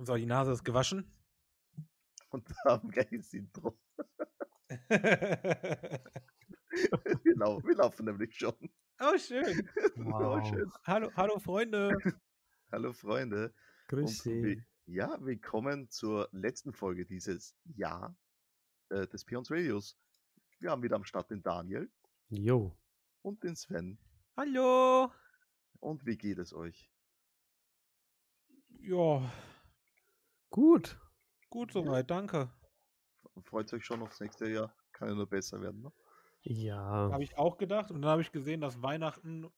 So, die Nase ist gewaschen. Und haben gleiches Intro. genau, wir laufen nämlich schon. Oh, schön. Wow. Oh, schön. Hallo, hallo Freunde. Hallo Freunde. Grüß Sie. Ja, willkommen zur letzten Folge dieses Jahr äh, des Pions Radios. Wir haben wieder am Start den Daniel. Jo. Und den Sven. Hallo. Und wie geht es euch? Ja. Gut. Gut soweit, danke. Freut euch schon aufs nächste Jahr? Kann ja nur besser werden, ne? Ja. Habe ich auch gedacht. Und dann habe ich gesehen, dass Weihnachten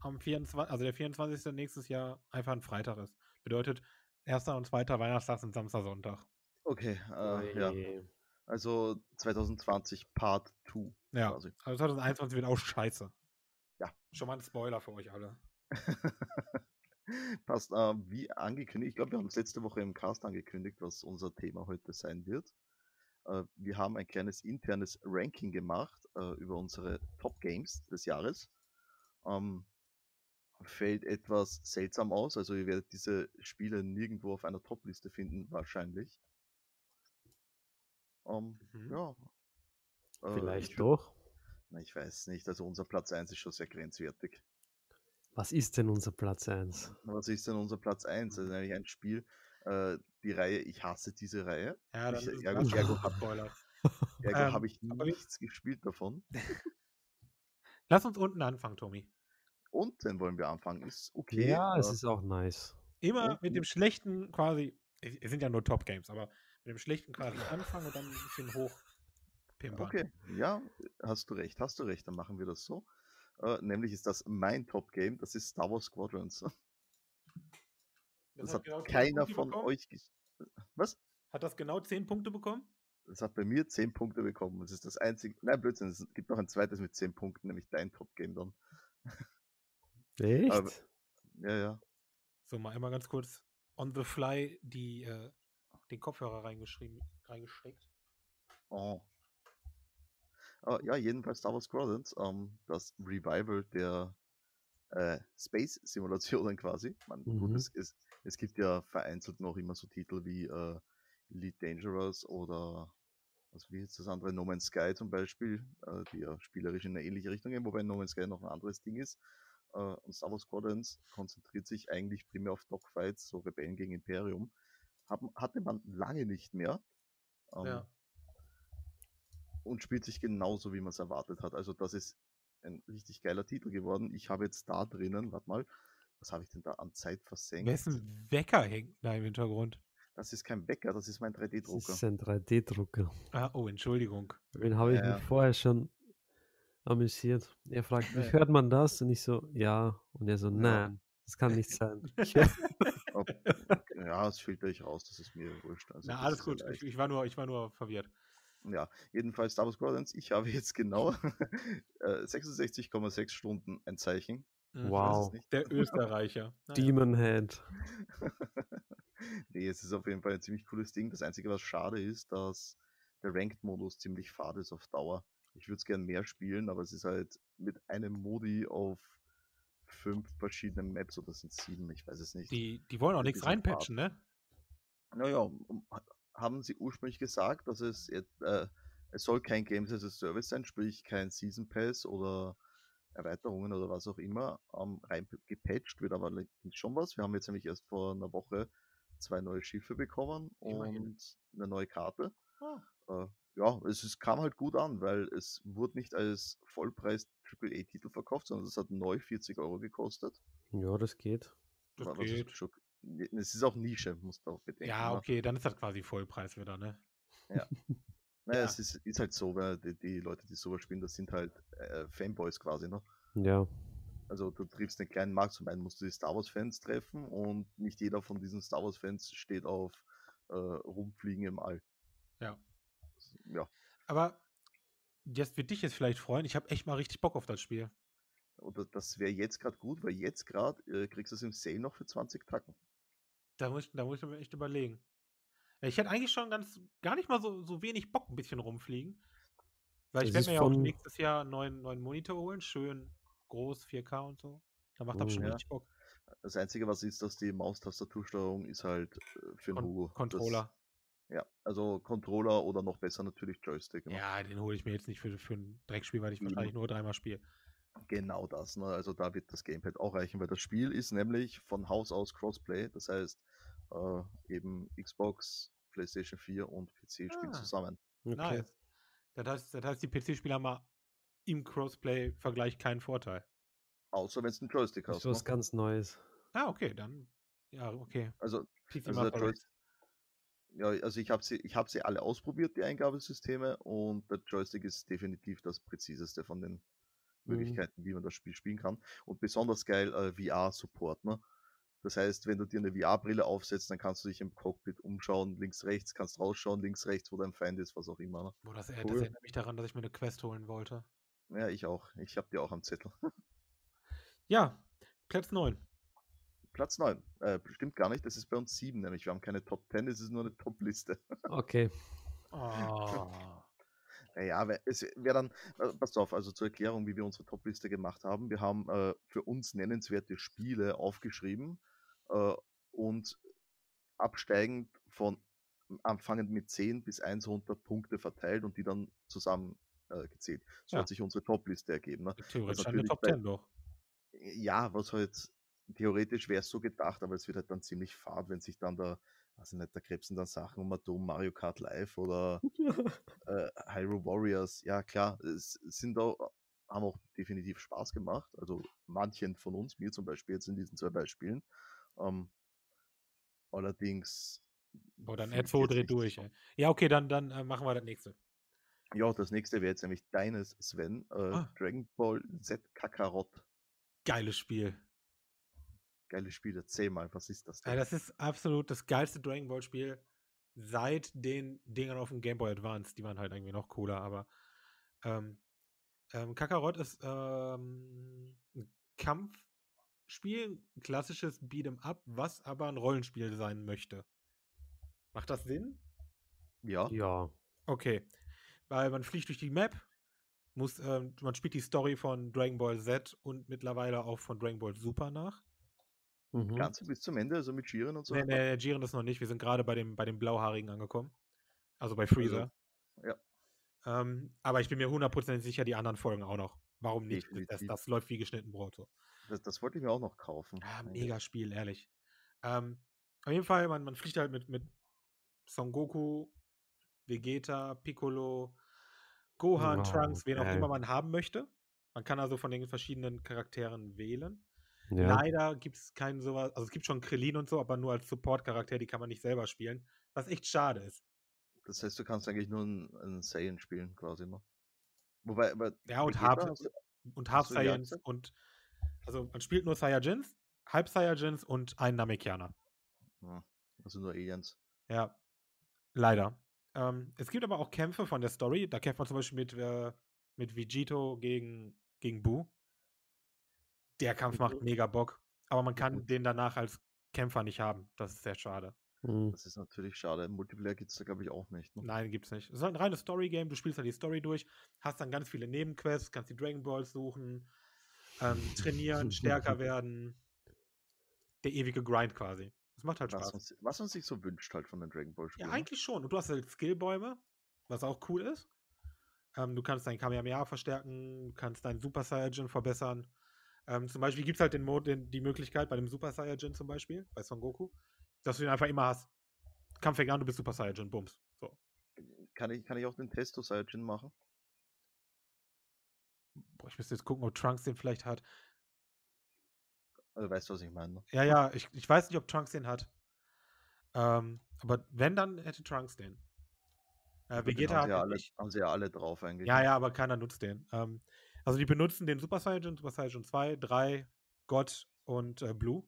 am 24., also der 24. nächstes Jahr einfach ein Freitag ist. Bedeutet, erster und zweiter Weihnachtstag sind Samstag, Sonntag. Okay, äh, ja. Also 2020 Part 2. Ja, quasi. also 2021 wird auch scheiße. Ja. Schon mal ein Spoiler für euch alle. Passt, äh, wie angekündigt, ich glaube, wir haben es letzte Woche im Cast angekündigt, was unser Thema heute sein wird. Äh, wir haben ein kleines internes Ranking gemacht äh, über unsere Top Games des Jahres. Ähm, fällt etwas seltsam aus, also ihr werdet diese Spiele nirgendwo auf einer Top-Liste finden, wahrscheinlich. Ähm, mhm. Ja. Äh, Vielleicht doch. Na, ich weiß nicht, also unser Platz 1 ist schon sehr grenzwertig. Was ist denn unser Platz 1? Was ist denn unser Platz 1? Das ist eigentlich ein Spiel, äh, die Reihe, ich hasse diese Reihe. Ja, dann ich, ist Ergo, Ergo, Ergo ähm, habe ich nichts gespielt davon. Lass uns unten anfangen, Tommy. Unten wollen wir anfangen, ist okay. Ja, es ist auch nice. Immer unten. mit dem schlechten quasi, es sind ja nur Top-Games, aber mit dem schlechten quasi anfangen und dann ein bisschen hoch pimpern. Okay, ja, hast du recht, hast du recht, dann machen wir das so. Äh, nämlich ist das mein Top-Game, das ist Star Wars Squadrons. Das, das hat, genau keiner von bekommen? euch. Was? Hat das genau 10 Punkte bekommen? Das hat bei mir 10 Punkte bekommen. Das ist das einzige. Nein, Blödsinn, es gibt noch ein zweites mit 10 Punkten, nämlich dein Top-Game dann. Echt? Aber, ja, ja. So, mal einmal ganz kurz on the fly die, äh, den Kopfhörer reingeschrieben, reingesteckt. Oh. Uh, ja, jedenfalls Star Wars Squadrons, ähm, das Revival der äh, Space-Simulationen quasi. Man, mhm. gut, es, es, es, gibt ja vereinzelt noch immer so Titel wie äh, Elite Dangerous oder was wie jetzt das andere No Man's Sky zum Beispiel, äh, die ja spielerisch in eine ähnliche Richtung gehen, wobei No Man's Sky noch ein anderes Ding ist. Äh, und Star Wars Squadrons konzentriert sich eigentlich primär auf Dogfights, so Rebellen gegen Imperium. Haben, hatte man lange nicht mehr. Ähm, ja und spielt sich genauso, wie man es erwartet hat. Also das ist ein richtig geiler Titel geworden. Ich habe jetzt da drinnen, warte mal, was habe ich denn da an Zeit versenkt? Wessen Wecker hängt da im Hintergrund? Das ist kein Wecker, das ist mein 3D-Drucker. Das ist ein 3D-Drucker. Ah, oh, Entschuldigung. Den habe ich ja. mir vorher schon amüsiert. Er fragt, wie hört man das? Und ich so, ja. Und er so, nein, das kann nicht sein. ja, das filter ich raus, das ist mir wurscht. Also, Na, alles gut, ich, ich, war nur, ich war nur verwirrt. Ja, jedenfalls Star Wars Squadrons, ich habe jetzt genau 66,6 äh, Stunden ein Zeichen. Mhm. Wow. Der Österreicher. Demon Head. nee, es ist auf jeden Fall ein ziemlich cooles Ding. Das Einzige, was schade ist, dass der Ranked-Modus ziemlich fad ist auf Dauer. Ich würde es gern mehr spielen, aber es ist halt mit einem Modi auf fünf verschiedenen Maps oder sind sieben, ich weiß es nicht. Die, die wollen auch nichts reinpatchen, ne? Naja, haben sie ursprünglich gesagt, dass es, äh, es soll kein Games as a Service sein, sprich kein Season Pass oder Erweiterungen oder was auch immer ähm, rein gepatcht wird, aber schon was. Wir haben jetzt nämlich erst vor einer Woche zwei neue Schiffe bekommen und eine neue Karte. Ah. Äh, ja, es ist, kam halt gut an, weil es wurde nicht als Vollpreis AAA-Titel verkauft, sondern es hat neu 40 Euro gekostet. Ja, das geht. Das war, geht. Schon, es ist auch Nische, muss man auch bedenken. Ja, ne? okay, dann ist das quasi Vollpreis wieder, ne? Ja. Naja, ja. es ist, ist, halt so, weil die, die, Leute, die sowas spielen, das sind halt äh, Fanboys quasi, ne? Ja. Also du triffst einen kleinen Markt, zum einen musst du die Star Wars-Fans treffen und nicht jeder von diesen Star Wars-Fans steht auf äh, Rumfliegen im All. Ja. Ja. Aber das wird dich jetzt vielleicht freuen. Ich habe echt mal richtig Bock auf das Spiel. Oder das wäre jetzt gerade gut, weil jetzt gerade äh, kriegst du es im Sale noch für 20 Tacken. Da muss, da muss ich mir echt überlegen. Ich hätte eigentlich schon ganz gar nicht mal so, so wenig Bock, ein bisschen rumfliegen. Weil ich werde mir ja auch nächstes Jahr einen neuen, neuen Monitor holen, schön groß, 4K und so. Da macht das oh, schon ja. richtig Bock. Das Einzige, was ist, dass die Maustastatursteuerung ist halt äh, für den Hugo. Das, Controller. ja, also Controller oder noch besser natürlich Joystick. Ne? Ja, den hole ich mir jetzt nicht für, für ein Dreckspiel, weil ich Eben. wahrscheinlich nur dreimal spiele. Genau das. Ne? Also da wird das Gamepad auch reichen, weil das Spiel ist nämlich von Haus aus Crossplay. Das heißt, äh, eben Xbox, PlayStation 4 und PC spielen Ah. zusammen. Okay. Nice. Das heißt, das heißt, die PC-Spieler haben mal im Crossplay-Vergleich keinen Vorteil. Außer wenn es einen Joystick Das hast. ist was Ne? ganz Neues. Ah, okay, dann. Ja, okay. Also, also, der ja, also ich habe sie, ich hab sie alle ausprobiert, die Eingabesysteme, und der Joystick ist definitiv das präziseste von den Mhm. Möglichkeiten, wie man das Spiel spielen kann. Und besonders geil äh, VR-Support. Ne? Das heißt, wenn du dir eine VR-Brille aufsetzt, dann kannst du dich im Cockpit umschauen, links, rechts, kannst rausschauen, links, rechts, wo dein Feind ist, was auch immer. Ne? Boah, das, äh, das Cool. erinnert mich daran, dass ich mir eine Quest holen wollte. Ja, ich auch. Ich habe die auch am Zettel. Ja, Platz 9. Platz 9. Äh, stimmt gar nicht, das ist bei uns 7, nämlich wir haben keine Top 10, es ist nur eine Top-Liste. Okay. Oh. Naja, we- es wäre dann, äh, pass auf, also zur Erklärung, wie wir unsere Top-Liste gemacht haben. Wir haben äh, für uns nennenswerte Spiele aufgeschrieben äh, und absteigend von anfangend mit 10 bis 100 Punkte verteilt und die dann zusammen äh, gezählt. So Ja. hat sich unsere Top-Liste ergeben. Ne? Theoretisch eine Top bei- 10 doch. Ja, was halt theoretisch wäre es so gedacht, aber es wird halt dann ziemlich fad, wenn sich dann also nicht, da krebsen dann Sachen um Atom, Mario Kart Live oder äh, Hyrule Warriors. Ja, klar, es sind da, haben auch definitiv Spaß gemacht. Also manchen von uns, mir zum Beispiel jetzt in diesen zwei Beispielen. Ähm, allerdings. Boah, dann jetzt dreht durch, ey. Ja, okay, dann, dann äh, machen wir das nächste. Ja, das nächste wäre jetzt nämlich deines, Sven. Äh, Ah. Dragon Ball Z Kakarot. Geiles Spiel. Geiles Spiel, erzähl mal, was ist das Ja, das ist absolut das geilste Dragon Ball Spiel seit den Dingern auf dem Game Boy Advance. Die waren halt irgendwie noch cooler, aber ähm, ähm, Kakarot ist ähm, ein Kampfspiel, ein klassisches Beat'em Up, was aber ein Rollenspiel sein möchte. Macht das Sinn? Ja, Ja. Okay. Weil man fliegt durch die Map, muss, ähm, man spielt die Story von Dragon Ball Z und mittlerweile auch von Dragon Ball Super nach. Mhm. ganz bis zum Ende, also mit Jiren und so. Nee, nee, Jiren ist noch nicht. Wir sind gerade bei dem, bei dem Blauhaarigen angekommen. Also bei Freezer. ja. Ähm, aber ich bin mir hundertprozentig sicher, die anderen Folgen auch noch. Warum nicht? Das, das läuft wie geschnitten Brot. So. Das, das wollte ich mir auch noch kaufen. Ja, Mein mega Spiel, ehrlich. Ähm, auf jeden Fall, man, man fliegt halt mit, mit Son Goku, Vegeta, Piccolo, Gohan, Wow, Trunks, wen auch geil. immer man haben möchte. Man kann also von den verschiedenen Charakteren wählen. Ja. Leider gibt es keinen sowas, also es gibt schon Krillin und so, aber nur als Support-Charakter, die kann man nicht selber spielen. Was echt schade ist. Das heißt, du kannst eigentlich nur einen, einen Saiyan spielen, quasi, ne? Wobei, aber Ja, und Half, du- und Half Saiyans und also man spielt nur Saiyajins, Halb Saiyajins und einen Namekianer. Ja, also nur Aliens. Ja, leider. Ähm, es gibt aber auch Kämpfe von der Story. Da kämpft man zum Beispiel mit, äh, mit Vegito gegen, gegen Boo. Der Kampf macht Mhm. mega Bock. Aber man kann Mhm. den danach als Kämpfer nicht haben. Das ist sehr schade. Mhm. Das ist natürlich schade. Im Multiplayer gibt es da, glaube ich, auch nicht. Ne? Nein, gibt's nicht. Es ist halt ein reines Story-Game. Du spielst halt die Story durch, hast dann ganz viele Nebenquests, kannst die Dragon Balls suchen, ähm, trainieren, stärker werden. Der ewige Grind quasi. Das macht halt Was, Spaß. man, si- was man sich so wünscht halt von den Dragon Ball Ja, Spielen. eigentlich schon. Und du hast halt Skillbäume, was auch cool ist. Ähm, du kannst dein Kamehameha verstärken, du kannst deinen Super Saiyajin verbessern. Ähm, zum Beispiel gibt es halt den Mod, den, die Möglichkeit bei dem Super Saiyajin zum Beispiel, bei Son Goku, dass du ihn einfach immer hast. Kampf fängt an, du bist Super Saiyajin, bums. So. Kann ich, kann ich auch den Testo Saiyajin machen? Boah, ich müsste jetzt gucken, ob Trunks den vielleicht hat. Also, weißt du, was ich meine? Ne? Ja, ja, ich, ich weiß nicht, ob Trunks den hat. Ähm, aber wenn, dann hätte Trunks den. Äh, Den Vegeta haben hat sie, ja den alle, haben sie ja alle drauf eigentlich. Ja, ne? ja, aber keiner nutzt den. Ähm, also die benutzen den Super Saiyan, Super Saiyan 2, 3, Gott und äh, Blue.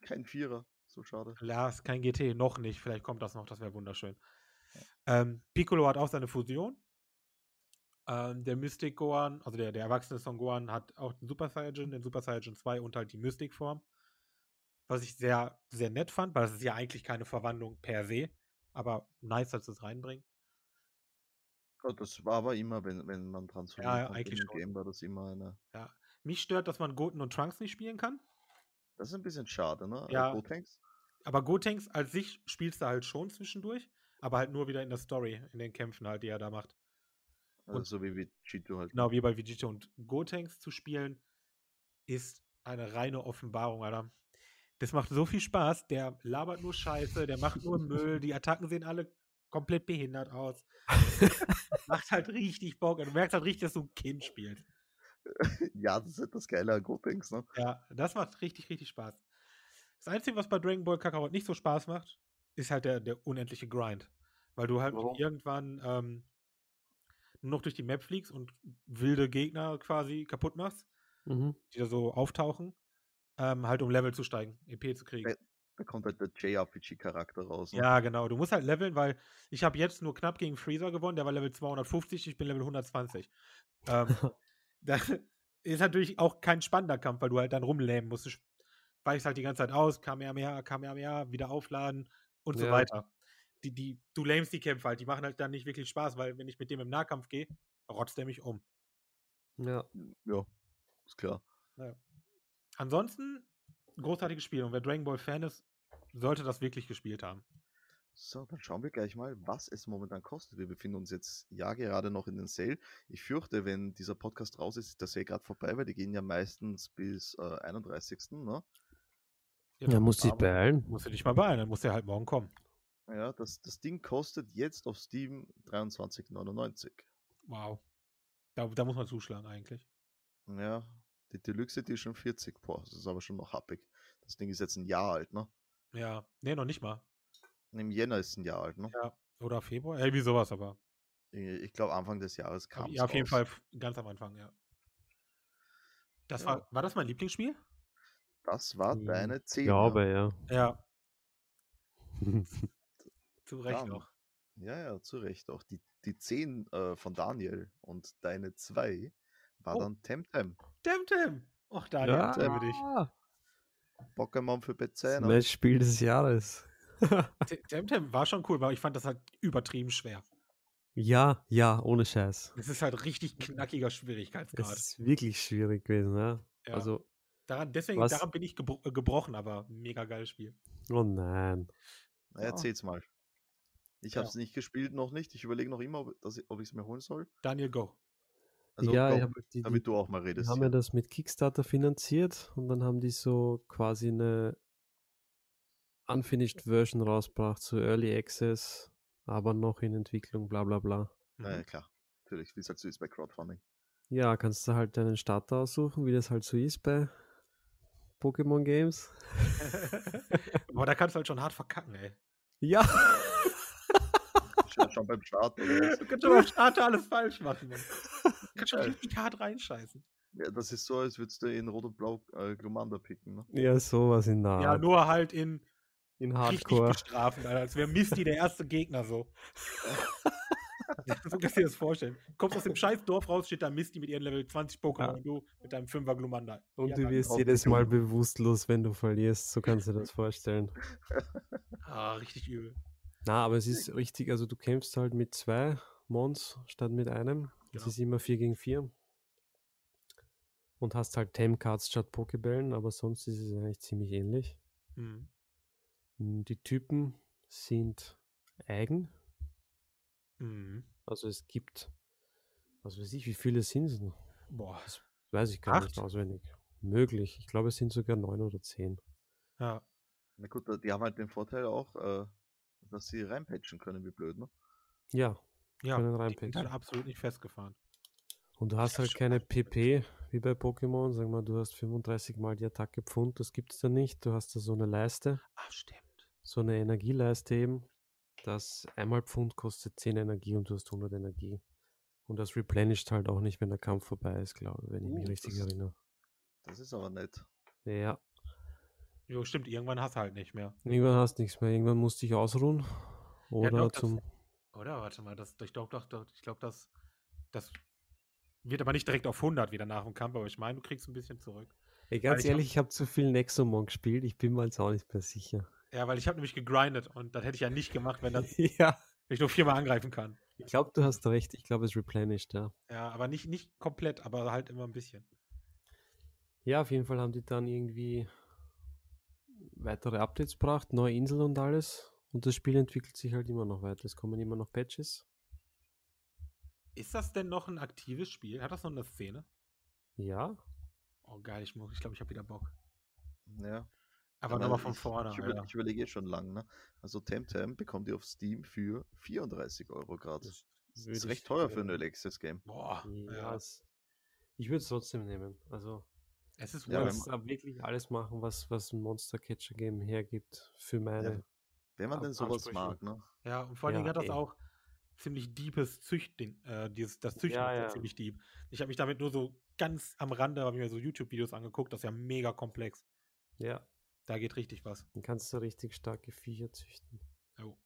Kein Vierer, so schade. Ja, ist kein GT, noch nicht. Vielleicht kommt das noch, das wäre wunderschön. Ähm, Piccolo hat auch seine Fusion. Ähm, der Mystic Gohan, also der, der erwachsene Son Gohan, hat auch den Super Saiyajin, den Super Saiyajin 2 und halt die Mystic-Form. Was ich sehr, sehr nett fand, weil das ist ja eigentlich keine Verwandlung per se. Aber nice, dass sie es reinbringen. Ja, das war aber immer, wenn, wenn man transformiert Ja, ja, konnte eigentlich schon. Game, war das immer eine. Mich stört, dass man Goten und Trunks nicht spielen kann. Das ist ein bisschen schade, ne? Äh, Ja. Gotenks? Aber Gotenks als sich spielst du halt schon zwischendurch, aber halt nur wieder in der Story, in den Kämpfen halt, die er da macht. Also Und- so wie Vegito halt. Genau wie bei Vegeta und Gotenks zu spielen, ist eine reine Offenbarung, Alter. Das macht so viel Spaß. Der labert nur Scheiße, der macht nur Müll, die Attacken sehen alle komplett behindert aus. macht halt richtig Bock. Du merkst halt richtig, dass du ein Kind spielst. Ja, das ist das Geile an Gotenks, ne? Ja, das macht richtig, richtig Spaß. Das Einzige, was bei Dragon Ball Kakarot nicht so Spaß macht, ist halt der, der unendliche Grind. Weil du halt Warum? irgendwann ähm, nur noch durch die Map fliegst und wilde Gegner quasi kaputt machst, Mhm. die da so auftauchen, ähm, halt um Level zu steigen, EP zu kriegen. Da kommt halt der JRPG-Charakter raus. Ne? Ja, genau. Du musst halt leveln, weil ich habe jetzt nur knapp gegen Freezer gewonnen, der war Level 250, ich bin Level 120. Ähm, da ist natürlich auch kein spannender Kampf, weil du halt dann rumlähmen musst. Du weichst halt die ganze Zeit aus, Kamehameha, Kamehameha, wieder aufladen und so Ja. weiter. Die, die, du lähmst die Kämpfe halt, die machen halt dann nicht wirklich Spaß, weil wenn ich mit dem im Nahkampf gehe, rotzt der mich um. Ja. Ja, ist klar. Ansonsten, großartiges Spiel. Und wer Dragon Ball Fan ist, sollte das wirklich gespielt haben. So, dann schauen wir gleich mal, was es momentan kostet. Wir befinden uns jetzt ja gerade noch in den Sale. Ich fürchte, wenn dieser Podcast raus ist, ist der Sale gerade vorbei, weil die gehen ja meistens bis äh, 31. Ne? Ja, Ja, muss aber- beeilen. musst du dich mal beeilen, dann muss der halt morgen kommen. Ja, das, das Ding kostet jetzt auf Steam 23,99. Wow. Da, da muss man zuschlagen eigentlich. Ja, die Deluxe Edition 40. Boah, das ist aber schon noch happig. Das Ding ist jetzt ein Jahr alt, ne? Ja, nee, noch nicht mal. Im Jänner ist ein Jahr alt, ne? Ja, oder Februar, irgendwie sowas, aber. Ich glaube, Anfang des Jahres kam ja, auf jeden Fall f- ganz am Anfang, ja. Das Ja. war, war das mein Lieblingsspiel? Das war Hm, deine 10. Ich glaube, ja. Ja, zu Recht Dann. auch. Ja, ja, zu Recht auch. Die, die 10 äh, von Daniel und deine 2 war Oh. dann Temtem. Temtem! Och, Daniel, ja. ja. Pokémon für Das PC. Matchspiel des Jahres. Te- Temtem war schon cool, weil ich fand das halt übertrieben schwer. Ja, ja, ohne Scheiß. Es ist halt richtig knackiger Es Schwierigkeitsgrad. ist wirklich schwierig gewesen, ja. Ja. Also, Daran, deswegen, was- daran bin ich gebro äh, gebrochen, aber mega geiles Spiel. oh nein. Na, erzähl's mal. Ich Ja. habe es nicht gespielt, noch nicht. Ich überlege noch immer, ob, dass ich- ob ich es mir holen soll. Daniel, go. Also, ja, ich hab die, die, damit du auch mal die redest. haben ja das mit Kickstarter finanziert und dann haben die so quasi eine unfinished Version rausgebracht, so Early Access, aber noch in Entwicklung, bla bla bla. Ja, ja, Mhm. klar. Natürlich, wie es halt so ist bei Crowdfunding. Ja, kannst du halt deinen Starter aussuchen, wie das halt so ist bei Pokémon Games. aber da kannst du halt schon hart verkacken, ey. Ja. Schon, schon beim Start. Oder? Du kannst schon beim Starter alles falsch machen, Mann. Du kannst schon richtig hart reinscheißen. Ja, das ist so, als würdest du in Rot und Blau äh, Glumanda picken. Ne? Ja, sowas in der Ja, nur halt in in richtig Hardcore. bestrafen, Alter, als wäre Misty der erste Gegner so. so kannst du dir das vorstellen. Du kommst aus dem scheiß Dorf raus, steht da Misty mit ihren Level 20 Pokémon Ja. und du mit deinem 5er Glumanda. Und Ja, du wirst jedes Mal bewusstlos, wenn du verlierst. So kannst du dir das vorstellen. Ah, richtig übel. Na, aber es ist richtig, also du kämpfst halt mit zwei Mons statt mit einem. Es Genau. ist immer 4 gegen 4. Und hast halt Tame-Cards statt Pokebällen, aber sonst ist es eigentlich ziemlich ähnlich. Hm. Mm, Die Typen sind eigen. Mhm. Also es gibt, was weiß ich, wie viele sind es? noch? Boah. Weiß ich gar nicht Acht? auswendig. Möglich. Ich glaube, es sind sogar neun oder zehn. Ja. Na gut, die haben halt den Vorteil auch, äh, dass sie reinpatchen können, wie blöd, ne? Ja, Ja, die sind halt absolut nicht festgefahren. Und du hast Das halt keine PP wie bei Pokémon. Sag mal, du hast 35 mal die Attacke Pfund, das gibt es da nicht. Du hast da so eine Leiste, Ah, stimmt. so eine Energieleiste eben. Das einmal Pfund kostet 10 Energie und du hast 100 Energie. Und das replenisht halt auch nicht, wenn der Kampf vorbei ist, glaube ich, wenn ich mich Uh, richtig das- erinnere. Das ist aber nett. Ja, Jo, stimmt, irgendwann hast du halt nicht mehr. irgendwann hast du nichts mehr. Irgendwann musst du dich ausruhen. Oder doch, das- zum. Oder? Warte mal, das, ich glaube, doch, doch, ich glaube, das, das wird aber nicht direkt auf 100 wieder nach dem Kampf, aber ich meine, du kriegst ein bisschen zurück. Ey, ganz hab- ehrlich, ich habe zu viel Nexomon gespielt. Ich bin mir jetzt auch nicht mehr sicher. Ja, weil ich habe nämlich gegrindet und das hätte ich ja nicht gemacht, wenn, das, ja. ich nur viermal angreifen kann. Ich glaube, du hast recht. Ich glaube, es replenished, ja. Ja, aber nicht, nicht komplett, aber halt immer ein bisschen. Ja, auf jeden Fall haben die dann irgendwie weitere Updates gebracht, neue Inseln und alles. Und das Spiel entwickelt sich halt immer noch weiter. Es kommen immer noch Patches. Ist das denn noch ein aktives Spiel? Hat das noch eine Szene? Ja. Oh geil, ich, muss- ich glaube, ich habe wieder Bock. Ja. Aber Ja, nochmal von vorne. Ich, über, Alter. ich überlege jetzt schon lang, ne? Also Temtem bekommt ihr auf Steam für 34 Euro gerade. Das ist recht teuer für ein Early Access Game. Boah, Ja, ja. es, ich würde es trotzdem nehmen. Also, Es ist du Ja, da wirklich alles machen, was, was ein Monster Catcher Game hergibt für meine. Wenn man denn sowas Ansprüche. mag, ne? Ja, und vor allen Dingen Ja, hat das ey. auch ziemlich deepes Züchten, äh, dieses, das Züchten Ja, ist ja. ziemlich deep. Ich habe mich damit nur so ganz am Rande, habe mir so YouTube-Videos angeguckt, das ist ja mega komplex. Ja, Da geht richtig was. dann kannst du richtig starke Viecher züchten. Jo.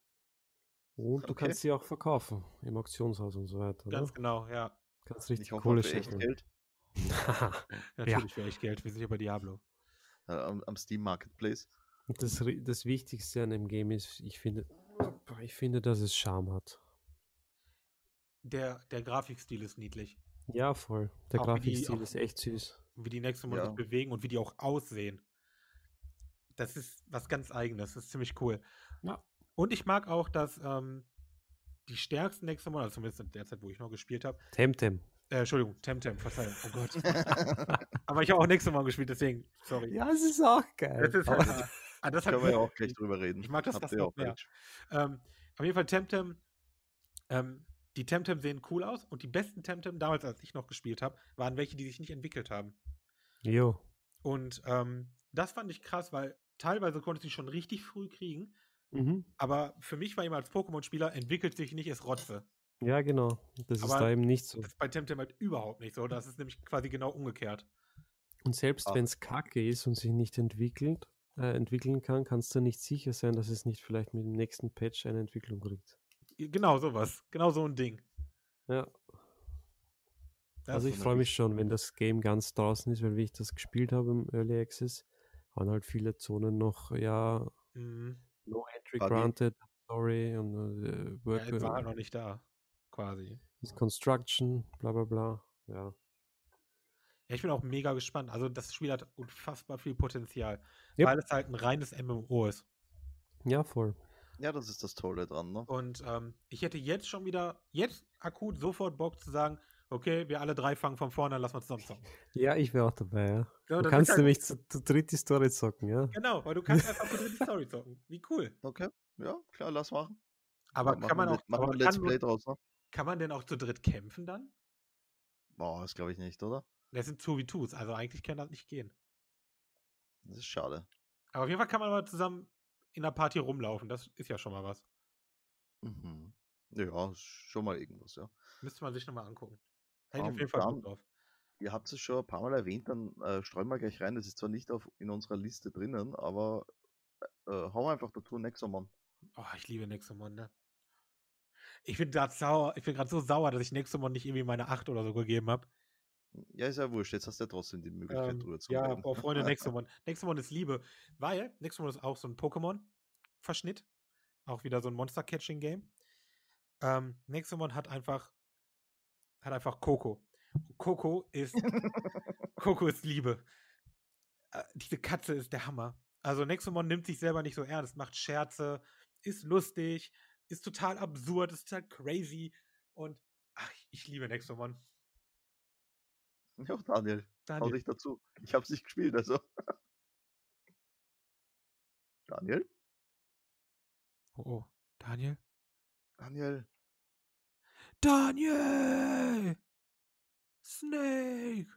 Und du Okay. kannst sie auch verkaufen im Auktionshaus und so weiter. Oder? Ganz genau, ja. Kannst Ich richtig hoffe Kohle für echt. Geld Natürlich für echt Geld. Wir sind hier bei Diablo. äh, am, am Steam Marketplace. Und das, das Wichtigste an dem Game ist, ich finde, ich finde, dass es Charme hat. Der, der Grafikstil ist niedlich. Ja, voll. Der Auch die- Grafikstil auch- ist echt süß. Wie die Nexomon Ja. sich bewegen und wie die auch aussehen. Das ist was ganz Eigenes. Das ist ziemlich cool. Ja. Und ich mag auch, dass ähm, die stärksten Nexomon, also zumindest in der Zeit, wo ich noch gespielt habe, Temtem. äh, Entschuldigung, Temtem, Verzeihung, oh Gott. Aber ich habe auch Nexomon gespielt, deswegen, sorry. Ja, es ist auch geil. Das ist halt, ah, das Können wir ja auch gleich drüber reden. Ich mag das Habt fast ihr noch auch mehr. Ähm, auf jeden Fall Temtem. Ähm, die Temtem sehen cool aus und die besten Temtem, damals als ich noch gespielt habe, waren welche, die sich nicht entwickelt haben. Jo. Und ähm, das fand ich krass, weil teilweise konntest du die schon richtig früh kriegen, Mhm. aber für mich war immer als Pokémon-Spieler entwickelt sich nicht, ist Rotze. Ja, genau. Das ist Aber da eben nicht so. Das ist bei Temtem halt überhaupt nicht so. Das ist nämlich quasi genau umgekehrt. Und selbst Ah. wenn es kacke ist und sich nicht entwickelt, äh, entwickeln kann, kannst du nicht sicher sein, dass es nicht vielleicht mit dem nächsten Patch eine Entwicklung kriegt. Genau sowas. Genau so ein Ding. Ja. Das also ich so freue mich schon, wenn das Game ganz draußen ist, weil wie ich das gespielt habe im Early Access, waren halt viele Zonen noch, ja, Mhm. no entry Buggy. granted, sorry, und äh, Ja, work, jetzt war halt noch nicht da. Quasi. ist Construction, bla bla bla. Ja. Ja, ich bin auch mega gespannt. Also das Spiel hat unfassbar viel Potenzial, Yep. weil es halt ein reines MMO ist. ja, voll. Ja, das ist das Tolle dran, ne? Und ähm, ich hätte jetzt schon wieder, jetzt akut sofort Bock zu sagen, okay, wir alle drei fangen von vorne an, lass mal zusammen zocken. Ja, ich wäre auch dabei, ja. Ja, du kannst halt- nämlich zu, zu dritt die Story zocken, ja. Genau, weil du kannst einfach für die Story zocken. Wie cool. Okay, ja, klar, lass machen. Aber Machen kann man auch, Machen wir ein Let's kann, Play draus, ne? kann man denn auch zu dritt kämpfen dann? Boah, das glaube ich nicht, oder? Das sind 2v2s, also eigentlich kann das nicht gehen. Das ist schade. Aber auf jeden Fall kann man mal zusammen in der Party rumlaufen. Das ist ja schon mal was. Mhm. Ja, schon mal irgendwas, ja. Müsste man sich nochmal angucken. Hätte ich auf jeden Fall dann- drauf. Ihr habt es schon ein paar Mal erwähnt, dann äh, streuen wir gleich rein. Das ist zwar nicht auf, in unserer Liste drinnen, aber äh, hauen wir einfach dazu Nexomon. Oh, ich liebe Nexomon, ne? Ich bin gerade sauer, ich bin gerade so sauer, dass ich Nexomon nicht irgendwie meine 8 oder so gegeben habe. Ja, ist ja wurscht. Jetzt hast du ja trotzdem die Möglichkeit, Ähm, drüber zu ja, reden. boah, Freunde, Nexomon. Nexomon ist Liebe, weil Nexomon ist auch so ein Pokémon-Verschnitt. Auch wieder so ein Monster-Catching-Game. Ähm, Nexomon hat einfach, hat einfach Coco. Coco ist, Coco ist Liebe. Äh, diese Katze ist der Hammer. Also Nexomon nimmt sich selber nicht so ernst, macht Scherze, ist lustig, ist total absurd, ist total crazy und ach, ich liebe Nexomon. Ja, Daniel, hau Daniel, dich dazu. Ich hab's nicht gespielt, also. Daniel? oh, oh, Daniel? Daniel? Daniel! Snake!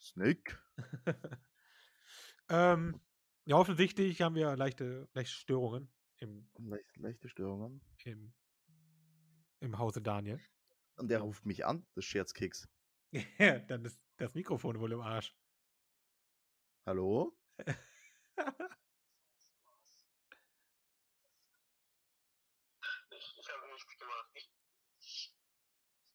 Snake? ähm, ja, offensichtlich haben wir leichte, leichte Störungen im, Leicht, leichte Störungen. im, im Hause Daniel. Und der ruft mich an, das Scherzkeks. Dann ist das Mikrofon wohl im Arsch. Hallo? Ich, ich habe nichts gemacht. Ich, ich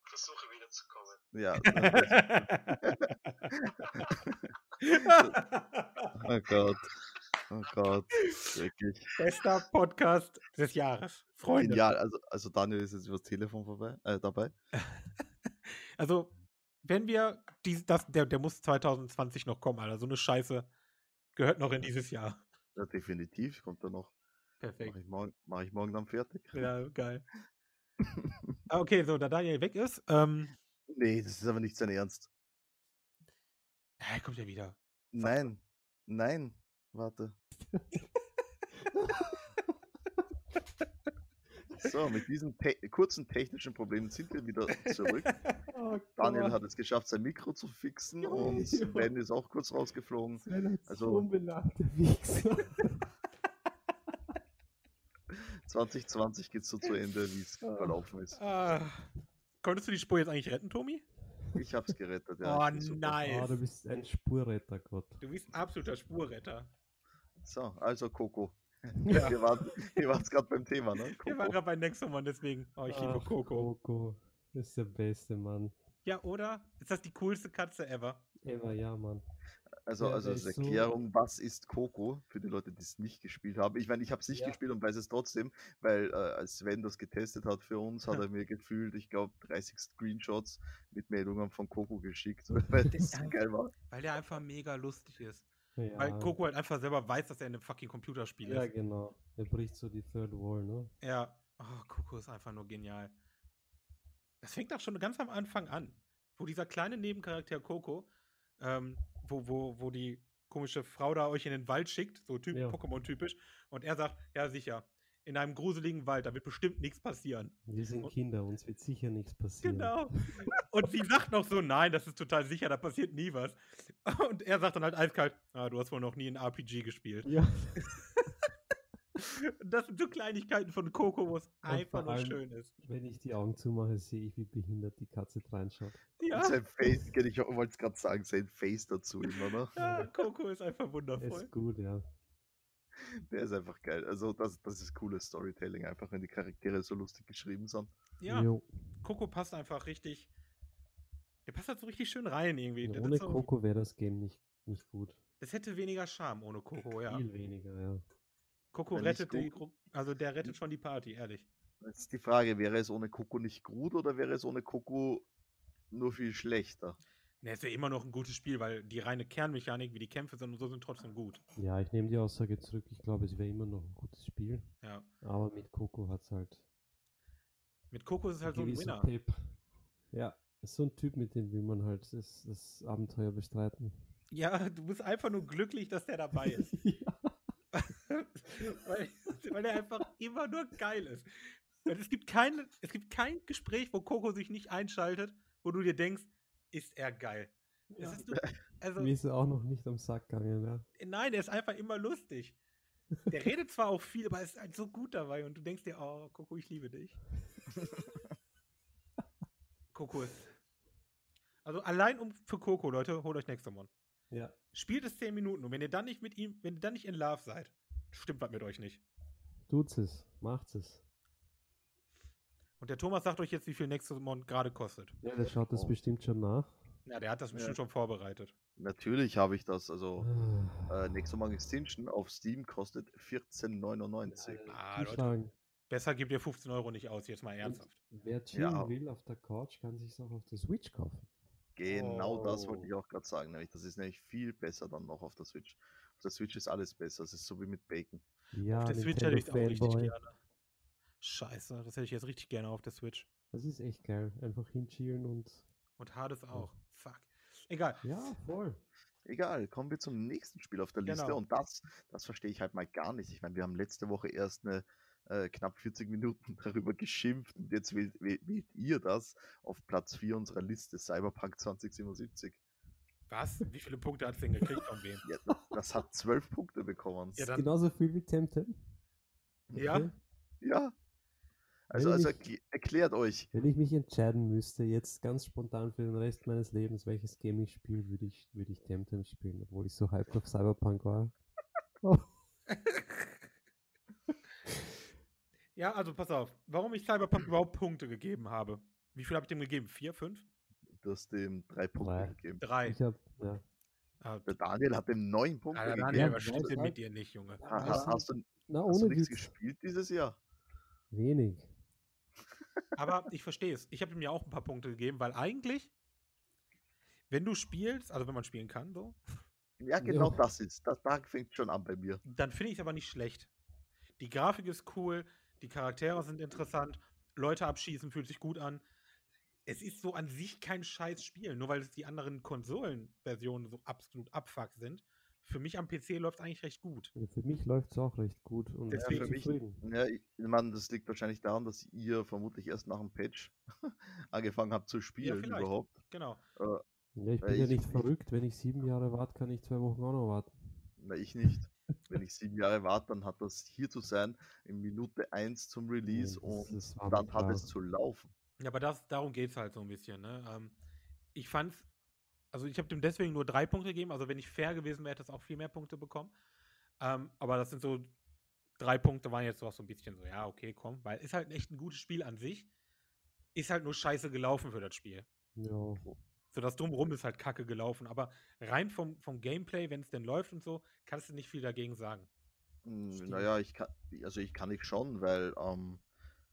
versuche wiederzukommen. Ja. oh Gott. Oh Gott. Wirklich. Bester Podcast des Jahres. Freunde. Genial. Also, also Daniel ist jetzt übers Telefon vorbei, äh, dabei. Also, wenn wir dies, das, der, der muss 2020 noch kommen, Alter. So eine Scheiße gehört noch in dieses Jahr. Ja, definitiv, kommt da noch. Perfekt. Mache ich, morgen- mach ich morgen dann fertig. Ja, geil. Ah, okay, so, da Daniel weg ist, ähm, Nee, das ist aber nicht sein Ernst. er kommt ja wieder. Nein, nein, warte. So, mit diesen te kurzen technischen Problemen sind wir wieder zurück. Oh Daniel hat es geschafft, sein Mikro zu fixen und Sven ist auch kurz rausgeflogen. Also- unbelagte Wichser. 2020 geht es so zu Ende, wie es Ah. verlaufen ist. Ah, konntest du die Spur jetzt eigentlich retten, Tommy? Ich hab's gerettet, oh, ja. super. nice. Ah, du bist ein Spurretter, Gott. Du bist ein absoluter Spurretter. So, also Coco. Ja. Ihr wart, wart gerade beim Thema, ne? Wir waren Coco. gerade bei Nexomon, deswegen. Oh, ich liebe Ach, Coco. Coco. Das ist der beste Mann. Ja, oder? Ist das die coolste Katze ever? Ever, ja, Mann. Also, Ja, also als ist so- Erklärung, was ist Coco für die Leute, die es nicht gespielt haben? Ich meine, ich habe es nicht Ja. gespielt und weiß es trotzdem, weil äh, als Sven das getestet hat für uns, hat er mir gefühlt, ich glaube, 30 Screenshots mit Meldungen von Coco geschickt, weil das so geil war. Weil der einfach mega lustig ist. Ja, Weil Coco halt einfach selber weiß, dass er in einem fucking Computerspiel Ja, ist. genau. Er bricht so die Third Wall, ne? Ja. Oh, Coco ist einfach nur genial. Das fängt auch schon ganz am Anfang an. Wo dieser kleine Nebencharakter Coco, ähm, wo, wo, wo die komische Frau da euch in den Wald schickt, so typ, Ja. Pokémon-typisch, und er sagt, ja sicher, in einem gruseligen Wald, da wird bestimmt nichts passieren. Wir sind Und- Kinder, uns wird sicher nichts passieren. Genau. Und sie sagt noch so, nein, das ist total sicher, da passiert nie was. Und er sagt dann halt eiskalt, ah, du hast wohl noch nie ein RPG gespielt. Ja. Das sind so Kleinigkeiten von Coco, wo es einfach nur schön ist. Wenn ich die Augen zumache, sehe ich, wie behindert die Katze reinschaut. Ja, Und sein Face, ich wollte es gerade sagen, sein Face dazu immer, ne? ja Coco ist einfach Er wundervoll. ist gut, ja. Der ist einfach geil. Also, das, das ist cooles Storytelling, einfach wenn die Charaktere so lustig geschrieben sind. Ja, Jo. Coco passt einfach richtig. Der passt halt so richtig schön rein irgendwie. Das, Ohne Coco wäre das Game nicht, nicht gut. das hätte weniger Charme ohne Coco, ja. Viel weniger, ja. Coco Wenn rettet die, also der rettet schon die Party, ehrlich. Jetzt ist die Frage, wäre es ohne Coco nicht gut oder wäre es ohne Coco nur viel schlechter? Ne, ist ja immer noch ein gutes Spiel, weil die reine Kernmechanik, wie die Kämpfe sind und so, sind trotzdem gut. Ja, ich nehme die Aussage zurück. Ich glaube, es wäre immer noch ein gutes Spiel. Ja. Aber mit Coco hat es halt Mit Coco ist es halt so ein Winner. Pep. Ja, ist so ein Typ, mit dem will man halt das, das Abenteuer bestreiten. Ja, du bist einfach nur glücklich, dass der dabei ist. weil, weil er einfach immer nur geil ist. Es gibt, keine, es gibt kein Gespräch, wo Coco sich nicht einschaltet, wo du dir denkst, ist er geil. Ja. ist, nur- also, Mir ist er auch noch nicht am Sack gegangen, ja. nein, er ist einfach immer lustig. Der redet zwar auch viel, aber er ist halt so gut dabei und du denkst dir, oh, Coco, ich liebe dich. Coco ist. Also allein um für Coco, Leute, holt euch Nexomon. Ja. Spielt es 10 Minuten und wenn ihr dann nicht mit ihm, wenn ihr dann nicht in Love seid, stimmt was mit euch nicht. Tut's es, macht's es. Und der Thomas sagt euch jetzt, wie viel Nexomon gerade kostet. Ja, der schaut das Oh. bestimmt schon nach. Ja, der hat das Ja. bestimmt schon vorbereitet. Natürlich habe ich das. Also, Ah. äh, Nexomon Extinction auf Steam kostet 14,99. Ah, Leute, besser gebt ihr 15 Euro nicht aus, jetzt mal ernsthaft. Wer chillen Ja. will auf der Couch, kann sich auch auf der Switch kaufen. Genau das wollte Oh. ich auch gerade sagen. Nämlich, das ist nämlich viel besser dann noch auf der Switch. Auf der Switch ist alles besser. Es ist so wie mit Bacon. Ja, auf der Switch hätte ich es auch richtig gerne. Scheiße, das hätte ich jetzt richtig gerne auf der Switch. Das ist echt geil. Einfach hinchillen und. Und Hades auch. Fuck. Egal. Ja, voll. Egal, kommen wir zum nächsten Spiel auf der Liste. Genau. Und das, das verstehe ich halt mal gar nicht. Ich meine, wir haben letzte Woche erst eine äh, knapp 40 Minuten darüber geschimpft und jetzt wählt, wählt, ihr das auf Platz 4 unserer Liste, Cyberpunk 2077. Was? Wie viele Punkte hat es denn gekriegt von wem? Ja, das, das hat 12 Punkte bekommen. Ja, genauso viel wie Temtem. Ja? Okay. Ja. Also, also ich- erkl- erklärt euch. Wenn ich mich entscheiden müsste, jetzt ganz spontan für den Rest meines Lebens, welches Game ich spiele, würde ich, würde ich Temtem spielen, obwohl ich so hyped auf Cyberpunk war. Oh. Ja, also pass auf. Warum ich Cyberpunk überhaupt Punkte gegeben habe. Wie viel habe ich dem gegeben? Vier, fünf? Du hast dem drei Punkte Drei. gegeben. Drei. Ich hab, ja. Ah, Der Daniel hat dem neun Punkte Alter, gegeben. Daniel, Ja, was stimmt denn mit dir nicht, Junge? Ha- ha- hast, du, Na, hast du ohne nichts Witz. gespielt dieses Jahr? Wenig. Aber ich verstehe es. Ich habe ihm ja auch ein paar Punkte gegeben, weil eigentlich, wenn du spielst, also wenn man spielen kann, so, Ja, genau Ja. das ist. Das, da fängt schon an bei mir. Dann finde ich es aber nicht schlecht. Die Grafik ist cool, die Charaktere sind interessant, Leute abschießen fühlt sich gut an. Es ist so an sich kein scheiß Spiel, nur weil es die anderen Konsolenversionen so absolut abfuck sind. Für mich am PC läuft es eigentlich recht gut. Ja, Für mich läuft es auch recht gut und ich Deswegen bin für mich- zufrieden. Ja, ich meine, das liegt wahrscheinlich daran, dass ihr vermutlich erst nach dem Patch angefangen habt zu spielen vielleicht. überhaupt. Genau. Ja, ich bin ja ich- nicht verrückt. Wenn ich sieben Jahre warte, kann ich zwei Wochen auch noch warten. Na, ich nicht. Wenn ich sieben Jahre warte, dann hat das hier zu sein in Minute 1 zum Release das- und das dann hat klar. es zu laufen. Ja, aber das, darum geht es halt so ein bisschen. Ne? Ähm, ich fand's, also ich habe dem deswegen nur drei Punkte gegeben. Also wenn ich fair gewesen wäre, hätte es auch viel mehr Punkte bekommen. Ähm, aber das sind so, drei Punkte waren jetzt auch so ein bisschen so, ja, okay, komm, weil ist halt echt ein gutes Spiel an sich. Ist halt nur scheiße gelaufen für das Spiel. Ja. So das Drumherum ist halt kacke gelaufen. Aber rein vom, vom Gameplay, wenn es denn läuft und so, kannst du nicht viel dagegen sagen. Hm, Stimmt. Naja, ich kann, also ich kann nicht schon, weil, ähm,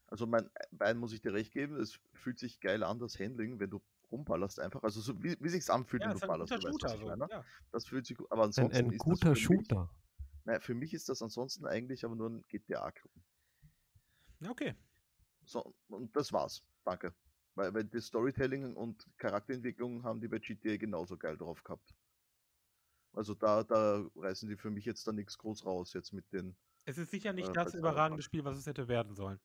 also mein Bein muss ich dir recht geben, es fühlt sich geil an, das Handling, wenn du rumballerst einfach. Also so wie, wie sich's anfühlt, Ja, wenn ist du halt ein ballerst, guter du weißt, was Shooter. ich So. meine. Ja. Das fühlt sich gut, aber Ein, ansonsten ein ist guter das für mich, Shooter. naja, für mich ist das ansonsten eigentlich aber nur ein GTA-Klon. ja, okay. So, und das war's. Danke. Weil, weil das Storytelling und Charakterentwicklung haben die bei GTA genauso geil drauf gehabt. Also da, da reißen die für mich jetzt da nichts groß raus, jetzt mit den, Es ist sicher nicht Äh, das überragende. Spiel, was es hätte werden sollen.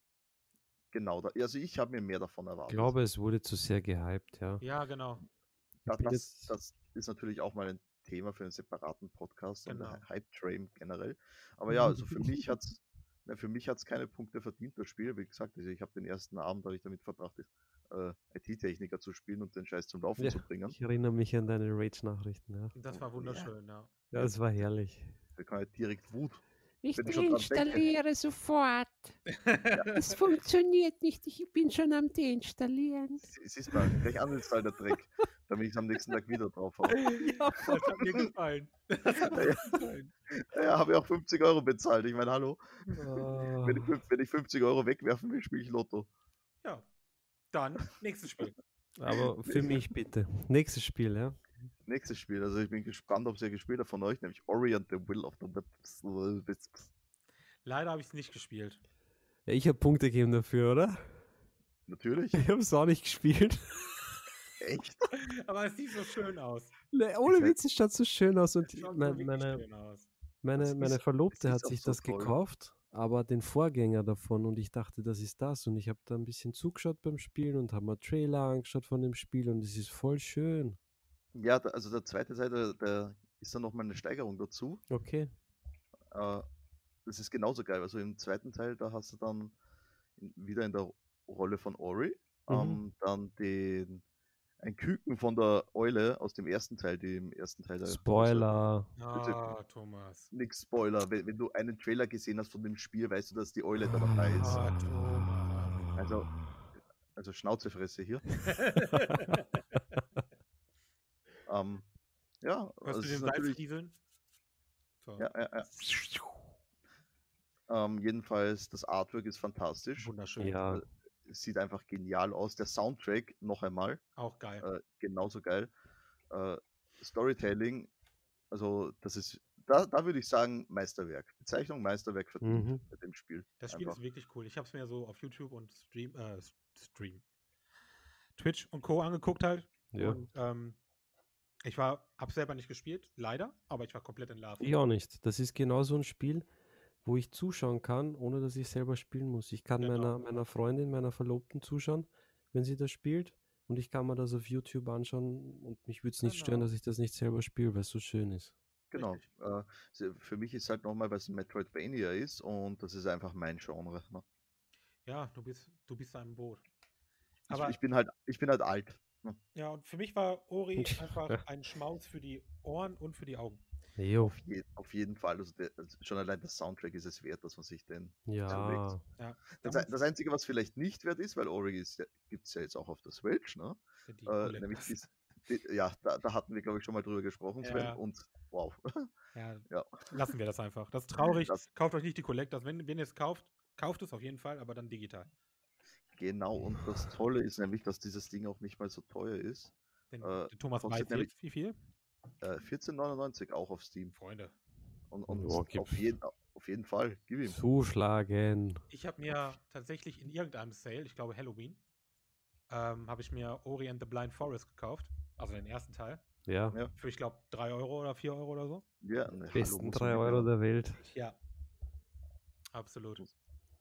Genau da. Also ich habe mir mehr davon Ich erwartet. glaube, es wurde zu sehr gehypt, ja. Ja, genau. Da, das, das ist natürlich auch mal ein Thema für einen separaten Podcast und Genau. der Hype Train generell. Aber ja, also für mich hat's na, für mich hat's keine Punkte verdient, das Spiel. Wie gesagt, also ich habe den ersten Abend habe ich damit verbracht, äh, IT-Techniker zu spielen und den Scheiß zum Laufen Ja. zu bringen. Ich erinnere mich an deine Rage-Nachrichten, ja. Das war wunderschön, ja. Ja, das war herrlich. Da kann ich direkt Wut. Ich deinstalliere sofort. Es funktioniert nicht. Ich bin schon am Deinstallieren. Sie- Siehst du, gleich uninstall der Dreck, damit ich es am nächsten Tag wieder drauf habe. ja, das hat mir gefallen. Ja. Ja, habe ich auch 50 Euro bezahlt. Ich meine, hallo, Ah, wenn ich, wenn ich 50 Euro wegwerfen will, spiele ich Lotto. Ja. Dann, nächstes Spiel. aber für mich bitte. Nächstes Spiel, ja. Nächstes Spiel, also ich bin gespannt, ob ihr gespielt habt von euch, nämlich Ori and the Will of the Wisps. Leider habe ich es nicht gespielt. Ja, ich habe Punkte gegeben dafür, oder? Natürlich, Ich habe es auch nicht gespielt. echt. Aber es sieht so schön aus. Ne, Ohne Witz, es schaut so schön aus und Es meine, schön aus. meine, Es meine ist- Verlobte es hat sich so das toll. gekauft, aber den Vorgänger davon und ich dachte, das ist das und ich habe da ein bisschen zugeschaut beim Spielen und habe mir Trailer angeschaut von dem Spiel und es ist voll schön. Ja, da, also der zweite Teil, da, da ist dann nochmal eine Steigerung dazu. Okay. Äh, das ist genauso geil. Also im zweiten Teil, da hast du dann in, wieder in der Rolle von Ori, Mhm. ähm, dann den ein Küken von der Eule aus dem ersten Teil, die im ersten Teil Spoiler. Ah, Thomas. Nix Spoiler. Wenn, wenn du einen Trailer gesehen hast von dem Spiel, weißt du, dass die Eule da dabei ist. Ah, Thomas. Also, also Schnauzefresse hier. Ähm, ja, Hörst du den Salzrieseln? So. ja, ja, ja. Ähm, jedenfalls, das Artwork ist fantastisch. Wunderschön. Ja, sieht einfach genial aus. Der Soundtrack, noch einmal, Auch geil. äh, genauso geil. Äh, Storytelling, also das ist, da, da würde ich sagen, Meisterwerk. Bezeichnung Meisterwerk verdient Mhm. mit dem Spiel. Das Spiel Einfach. ist wirklich cool. Ich habe es mir so auf YouTube und Stream, äh, Stream, Twitch und Co. angeguckt halt. ja. Und ähm, ich war, habe selber nicht gespielt, leider, aber ich war komplett in Love. Ich auch nicht. Das ist genau so ein Spiel, wo ich zuschauen kann, ohne dass ich selber spielen muss. Ich kann Genau. meiner, meiner Freundin, meiner Verlobten zuschauen, wenn sie das spielt. Und ich kann mir das auf YouTube anschauen und mich würde es nicht stören, Genau. dass ich das nicht selber spiele, weil es so schön ist. Genau. Äh, für mich ist halt nochmal, weil es ein Metroidvania ist und das ist einfach mein Genre. Ne? Ja, du bist, du bist im Boot. Ich, Aber ich bin halt, ich bin halt alt. Ne? ja, und für mich war Ori einfach ein Schmaus für die Ohren und für die Augen. Jo, Auf, je, auf jeden Fall. Also, der, also schon allein der Soundtrack ist es wert, dass man sich den. ja. Ja, Das, das Einzige, was vielleicht nicht wert ist, weil Ori ist ja, gibt es ja jetzt auch auf der Switch, ne? die Äh, nämlich dies, die, ja, da, da hatten wir, glaube ich, schon mal drüber gesprochen, Sven. Ja. Und wow. ja, Ja. lassen wir das einfach. Das ist traurig. Das, Kauft euch nicht die Collectors. Wenn, wenn ihr es kauft, kauft es auf jeden Fall, aber dann digital. Genau. Und das Tolle ist nämlich, dass dieses Ding auch nicht mal so teuer ist. Denn Äh, der Thomas weiß wie viel? Äh, 14,99 auch auf Steam. Freunde. Und, und gib- auf, jeden, auf jeden Fall, gib ihm. Zuschlagen. Ich habe mir tatsächlich in irgendeinem Sale, ich glaube Halloween, ähm, habe ich mir Ori and the Blind Forest gekauft. Also den ersten Teil. Ja, Ja. Für, ich glaube, 3 Euro oder 4 Euro oder so. Ja, ne, besten muss 3 man Euro der Welt. Ja. Absolut.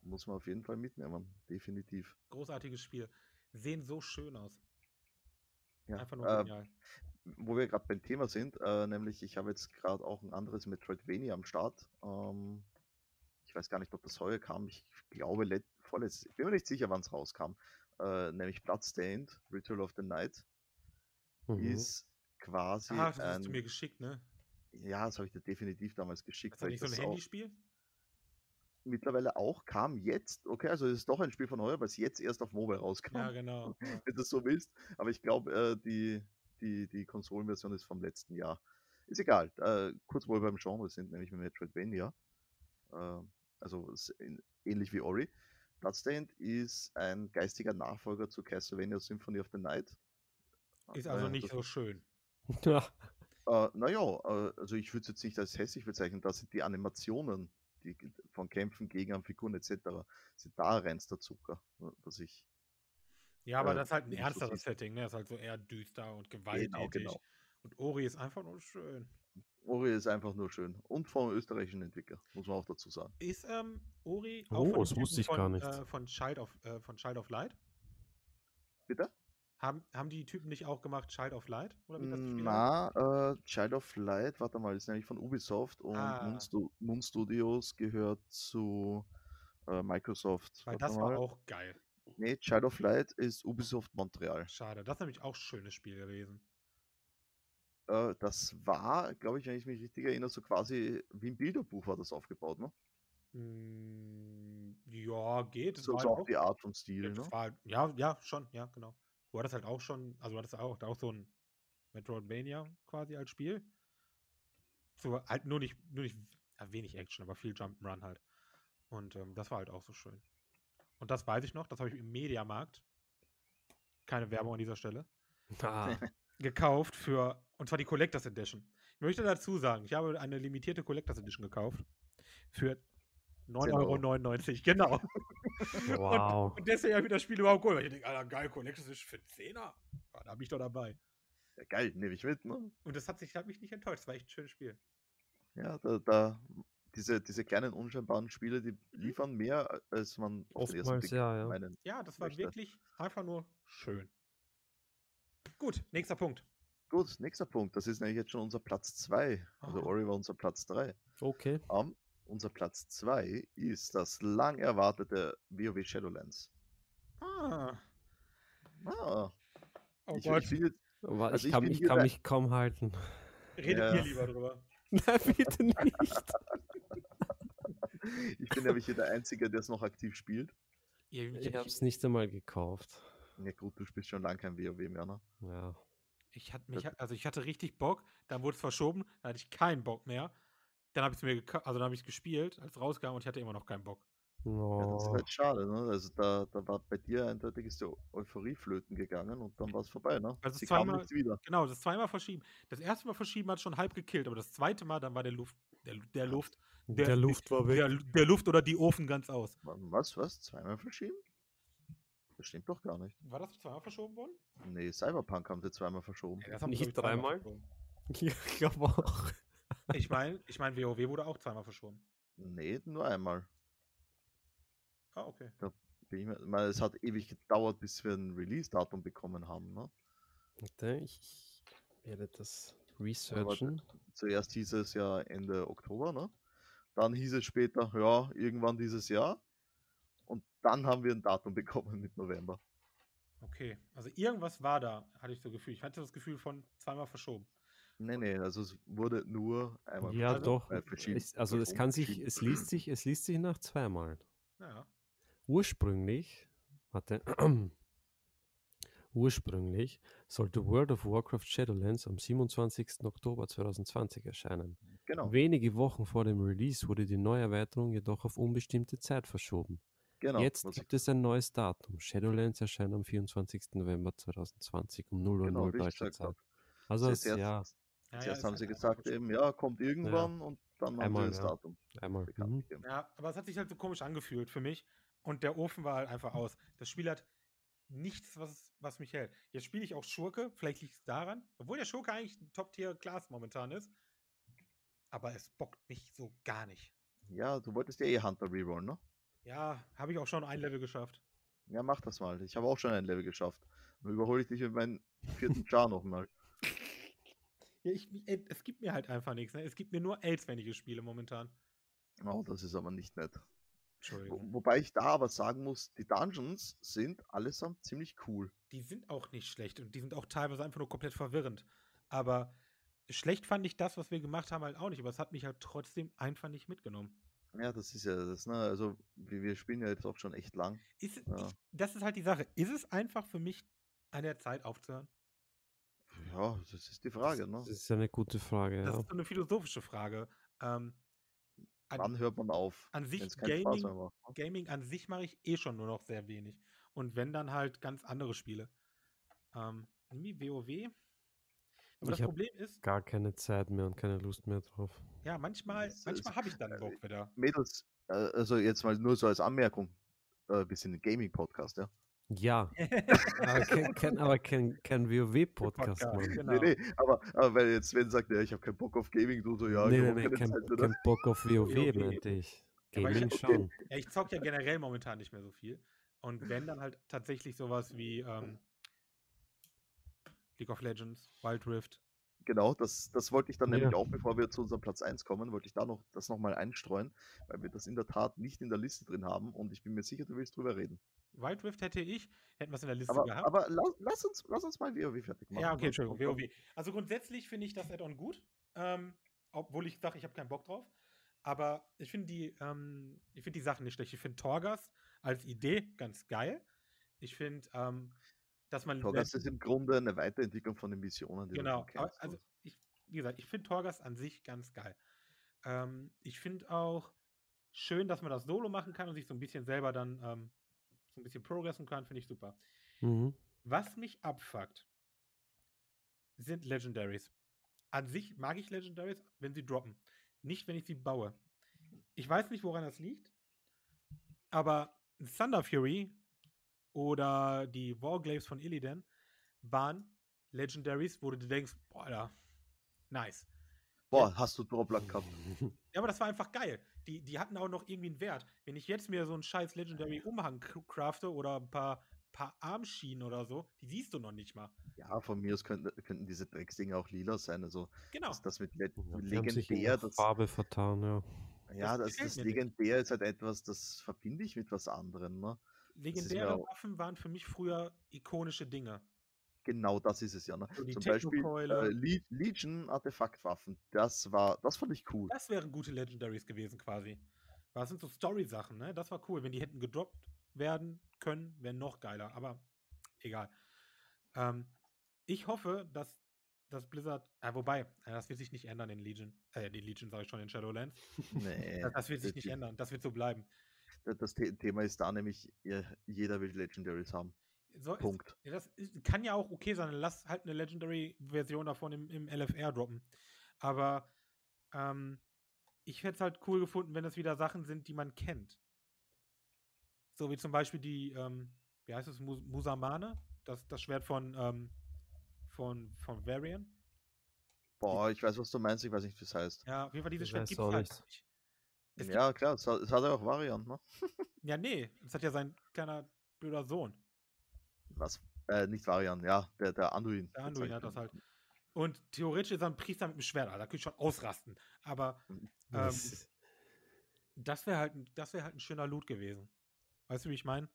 Muss man auf jeden Fall mitnehmen, definitiv. Großartiges Spiel. Sehen so schön aus. Ja. Einfach nur äh, genial. wo wir gerade beim Thema sind, äh, nämlich ich habe jetzt gerade auch ein anderes Metroidvania am Start. Ähm, ich weiß gar nicht, ob das heuer kam. Ich glaube, let- vorletztes, ich bin mir nicht sicher, wann es rauskam. Äh, nämlich Bloodstained, Ritual of the Night, Mhm. ist quasi Ah, das hast ein, du mir geschickt, ne? ja, das habe ich dir definitiv damals geschickt. Ist das nicht ich so ein das auch Handyspiel? Mittlerweile auch kam jetzt, okay, also es ist doch ein Spiel von heuer, weil es jetzt erst auf Mobile rauskam. Ja, genau. Wenn du es so willst. Aber ich glaube, äh, die, die, die Konsolenversion ist vom letzten Jahr. Ist egal. Äh, kurz, wo wir beim Genre sind, nämlich mit Metroidvania. Äh, also in, ähnlich wie Ori. Bloodstained ist ein geistiger Nachfolger zu Castlevania Symphony of the Night. Ist also Äh, nicht das- so schön. Ja. Äh, naja, äh, also ich würde es jetzt nicht als hässlich bezeichnen, das sind die Animationen die, von Kämpfen gegen an Figuren etc. sind da reinster Zucker, was ich Ja, aber Äh, das ist halt ein so ernsteres siehst. Setting, ne? Das ist halt so eher düster und gewalttätig. Genau, genau. Und Ori ist einfach nur schön. Ori ist einfach nur schön. Und vom österreichischen Entwickler, muss man auch dazu sagen. Ist ähm, Ori Oh, auch von den das wusste ich von, gar nicht. Äh, von, Child of, äh, von Child of Light? Bitte? Haben, haben die Typen nicht auch gemacht Child of Light? Oder wie das heißt? Na, äh, Child of Light, warte mal, ist nämlich von Ubisoft und Ah. Moon, Stu Moon Studios gehört zu äh, Microsoft. Weil das mal. war auch geil. Nee, Child of Light ist Ubisoft Montreal. Schade. Das ist nämlich auch ein schönes Spiel gewesen. Äh, das war, glaube ich, wenn ich mich richtig erinnere, so quasi wie ein Bilderbuch war das aufgebaut, ne? Hm, ja, geht. So, so auch die Art vom Stil, ja, ne? war, ja, ja, schon, ja, genau. Du hattest halt auch schon, also du hattest auch, auch so ein Metroidvania quasi als Spiel. So halt nur nicht, nur nicht ja, wenig Action, aber viel Jump'n'Run halt. Und ähm, das war halt auch so schön. Und das weiß ich noch, das habe ich im Mediamarkt, keine Werbung an dieser Stelle, Ah, gekauft für, und zwar die Collectors Edition. Ich möchte dazu sagen, ich habe eine limitierte Collectors Edition gekauft für 9,99 Euro. Genau. Wow. Und deswegen habe ich das Spiel überhaupt geholt. Weil ich denke, Alter, geil, Collectors Edition für 10er. Ja, da bin ich doch dabei. Ja, geil, nehme ich mit, ne? Und das hat, sich, hat mich nicht enttäuscht. Das war echt ein schönes Spiel. Ja, da, da diese, diese kleinen unscheinbaren Spiele, die Mhm. liefern mehr, als man auf den ersten Oftmals ja, ja. meinen. Ja, das war Möchte. wirklich einfach nur schön. Gut, nächster Punkt. Gut, nächster Punkt. Das ist nämlich jetzt schon unser Platz 2. Also Aha. Ori war unser Platz 3. Okay. Um, unser Platz 2 ist das lang erwartete WoW Shadowlands. Ah, Ah, oh ich, Gott, ich bin jetzt, Aber Also ich kann, ich hier kann mich kaum halten. redet ja. ihr lieber drüber. Nein, bitte nicht. ich bin nämlich hier der Einzige, der es noch aktiv spielt. Ihr- Ich habe es nicht einmal gekauft. Ja gut, du spielst schon lange kein WoW mehr, ne? Ja. Ich hatte mich, also ich hatte richtig Bock, dann wurde es verschoben, dann hatte ich keinen Bock mehr. Dann habe ich es mir gekauft, also dann habe ich es gespielt, als es rauskam und ich hatte immer noch keinen Bock. Ja, das ist Oh. halt schade, ne? Also da, da war bei dir eindeutig ist die Euphorie flöten gegangen und dann war es vorbei, ne? Also Sie kam zweimal- wieder. Genau, das zweimal verschieben. Das erste Mal verschieben hat schon halb gekillt, aber das zweite Mal, dann war der Luft, der, der Luft, Der, Luft war weg. der, der Luft oder die Ofen ganz aus. Was, was? Zweimal verschieben? Das stimmt doch gar nicht. War das zweimal verschoben worden? Nee, Cyberpunk haben sie zweimal verschoben. Ja, das haben, Nicht dreimal? verschoben. Ja, ich glaube auch. Ich meine, ich mein, WoW wurde auch zweimal verschoben. Nee, nur einmal. Ah, okay. Bin ich mir, meine, es hat ewig gedauert, bis wir ein Release-Datum bekommen haben. Ne? Ich werde das researchen. Zuerst hieß es ja Ende Oktober, ne? Dann hieß es später, ja, irgendwann dieses Jahr. Und dann haben wir ein Datum bekommen mit November. Okay. Also irgendwas war da, hatte ich so Gefühl. Ich hatte das Gefühl von zweimal verschoben. Nee, nee, also es wurde nur einmal Ja, Also, doch. Es, also es kann sich, es liest sich, es liest sich nach zweimal. Naja. Ursprünglich, warte, ursprünglich sollte World of Warcraft Shadowlands am 27. Oktober 2020 erscheinen. Genau, Wenige Wochen vor dem Release wurde die Neuerweiterung jedoch auf unbestimmte Zeit verschoben. genau. Jetzt gibt es ein neues Datum. Shadowlands erscheint am 24. November 2020 um 0 Uhr genau, 0 wie ich deutscher Zeit. Also Das es, ist ja, Ja, Zuerst ist haben sie gesagt, eben, ja, kommt irgendwann und dann haben Einmal, sie das ja. Datum Einmal. bekannt Mhm. Ja, aber es hat sich halt so komisch angefühlt für mich. Und der Ofen war halt einfach aus. Das Spiel hat nichts, was, was mich hält. Jetzt spiele ich auch Schurke, vielleicht liegt es daran, obwohl der Schurke eigentlich ein Top-Tier-Class momentan ist. Aber es bockt mich so gar nicht. Ja, du wolltest ja eh Hunter rerollen, ne? Ja, habe ich auch schon ein Level geschafft. Ja, mach das mal. Ich habe auch schon ein Level geschafft. Dann überhole ich dich mit meinem vierten Char nochmal. Ja, ich, ey, es gibt mir halt einfach nichts. Ne? Es gibt mir nur Els, wenn ich es spiele momentan. Oh, das ist aber nicht nett. Wo, Entschuldigung. wobei ich da aber sagen muss, die Dungeons sind allesamt ziemlich cool. Die sind auch nicht schlecht und die sind auch teilweise einfach nur komplett verwirrend. Aber schlecht fand ich das, was wir gemacht haben, halt auch nicht. Aber es hat mich halt trotzdem einfach nicht mitgenommen. Ja, das ist ja das, ne? Also, wir, spielen ja jetzt auch schon echt lang. Ist, Ja. ich, das ist halt die Sache. Ist es einfach für mich an der Zeit aufzuhören? Ja, das ist die Frage, ne? Das ist eine gute Frage, Das ja. ist so eine philosophische Frage. Ähm, an, Wann hört man auf? an sich Gaming- ne? Gaming an sich mache ich eh schon nur noch sehr wenig. Und wenn dann halt ganz andere Spiele. Ähm, irgendwie WoW. Aber Ich das Problem ist, Gar keine Zeit mehr und keine Lust mehr drauf. ja, manchmal, Das manchmal habe ich dann äh, Bock wieder. Mädels, äh, also jetzt mal nur so als Anmerkung. Äh, wir sind ein Gaming-Podcast, ja? Ja, aber kein, kein, aber kein, kein WoW-Podcast, Mann. genau. Nee, nee, aber, aber weil jetzt Sven sagt, ja, ich habe keinen Bock auf Gaming, du so, ja, nee, ich nee, nee, kein, Zeit kein Bock auf WoW, WoW. meinte ich. Ja, Gaming okay. schon. Ja, ich zocke ja generell momentan nicht mehr so viel. Und wenn dann halt tatsächlich sowas wie ähm, League of Legends, Wild Rift. Genau, das, das wollte ich dann Ja. nämlich auch, bevor wir zu unserem Platz 1 kommen, wollte ich da noch das nochmal einstreuen, weil wir das in der Tat nicht in der Liste drin haben und ich bin mir sicher, du willst drüber reden. Wild Rift hätte ich, hätten wir es in der Liste Aber, gehabt. aber lass, lass, uns, lass uns mal WoW fertig machen. ja, okay? Entschuldigung, WoW. Also grundsätzlich finde ich das Add-on gut, ähm, obwohl ich sage, ich habe keinen Bock drauf. Aber ich finde die, ähm, ich finde die Sachen nicht schlecht. Ich finde Torgas als Idee ganz geil. Ich finde, ähm, dass man Torghast ist im Grunde eine Weiterentwicklung von den Missionen, die Genau, du kennst. also ich, wie gesagt, ich finde Torgas an sich ganz geil. Ähm, ich finde auch schön, dass man das solo machen kann und sich so ein bisschen selber dann ähm, so ein bisschen progressen kann, finde ich super. Mhm. Was mich abfuckt, sind Legendaries. An sich mag ich Legendaries, wenn sie droppen. Nicht, wenn ich sie baue. Ich weiß nicht, woran das liegt, aber Thunder Fury oder die Warglaves von Illidan waren Legendaries, wo du denkst, boah, Alter, nice. Boah, hast du Dropluck gehabt. Ja, aber das war einfach geil. Die, die hatten auch noch irgendwie einen Wert. Wenn ich jetzt mir so einen scheiß Legendary Umhang cr- crafte oder ein paar, paar Armschienen oder so, die siehst du noch nicht mal. Ja, von mir aus könnten, könnten diese Drecksdinger auch lila sein. Also Genau. das, das mit Le Ja, legendär, das, Farbe vertan, ja. ja, das das, das legendär ist halt etwas, das verbinde ich mit was anderem. Ne? Legendäre mir- Waffen waren für mich früher ikonische Dinge. Genau das ist es ja. Ne? So Zum Beispiel äh, Le Legion Artefaktwaffen. Das war, das fand ich cool. Das wären gute Legendaries gewesen quasi. Das sind so Story-Sachen, ne? Das war cool. Wenn die hätten gedroppt werden können, wäre noch geiler. Aber egal. Ähm, ich hoffe, dass das Blizzard, äh, wobei, äh, das wird sich nicht ändern in Legion. Äh, die Legion sage ich schon in Shadowlands. Nee, Das, das wird sich nicht ändern. Das wird so bleiben. Das, das The Thema ist da nämlich, jeder will Legendaries haben. So, ist, Punkt. ja, das ist, kann ja auch okay sein. Lass halt eine Legendary-Version davon im, im LFR droppen. Aber ähm, ich hätte es halt cool gefunden, wenn es wieder Sachen sind, die man kennt. So wie zum Beispiel die, ähm, wie heißt es, Mus Musamane? Das, das Schwert von, ähm, von, von Varian. Boah, ich weiß, was du meinst, ich weiß nicht, wie es heißt. Ja, auf jeden Fall, dieses Schwert gibt es halt nicht. Es Ja, klar, es hat, es hat ja auch Varianten, ne? Ja, nee, das hat ja sein kleiner blöder Sohn. Was? Äh, nicht Varian, ja, der, der Anduin. Der Anduin hat das halt. Und theoretisch ist er ein Priester mit einem Schwert, Alter. Da könnte ich schon ausrasten. Aber ähm, Das- das wäre halt, ein- das wär halt ein schöner Loot gewesen. Weißt du, wie ich meine?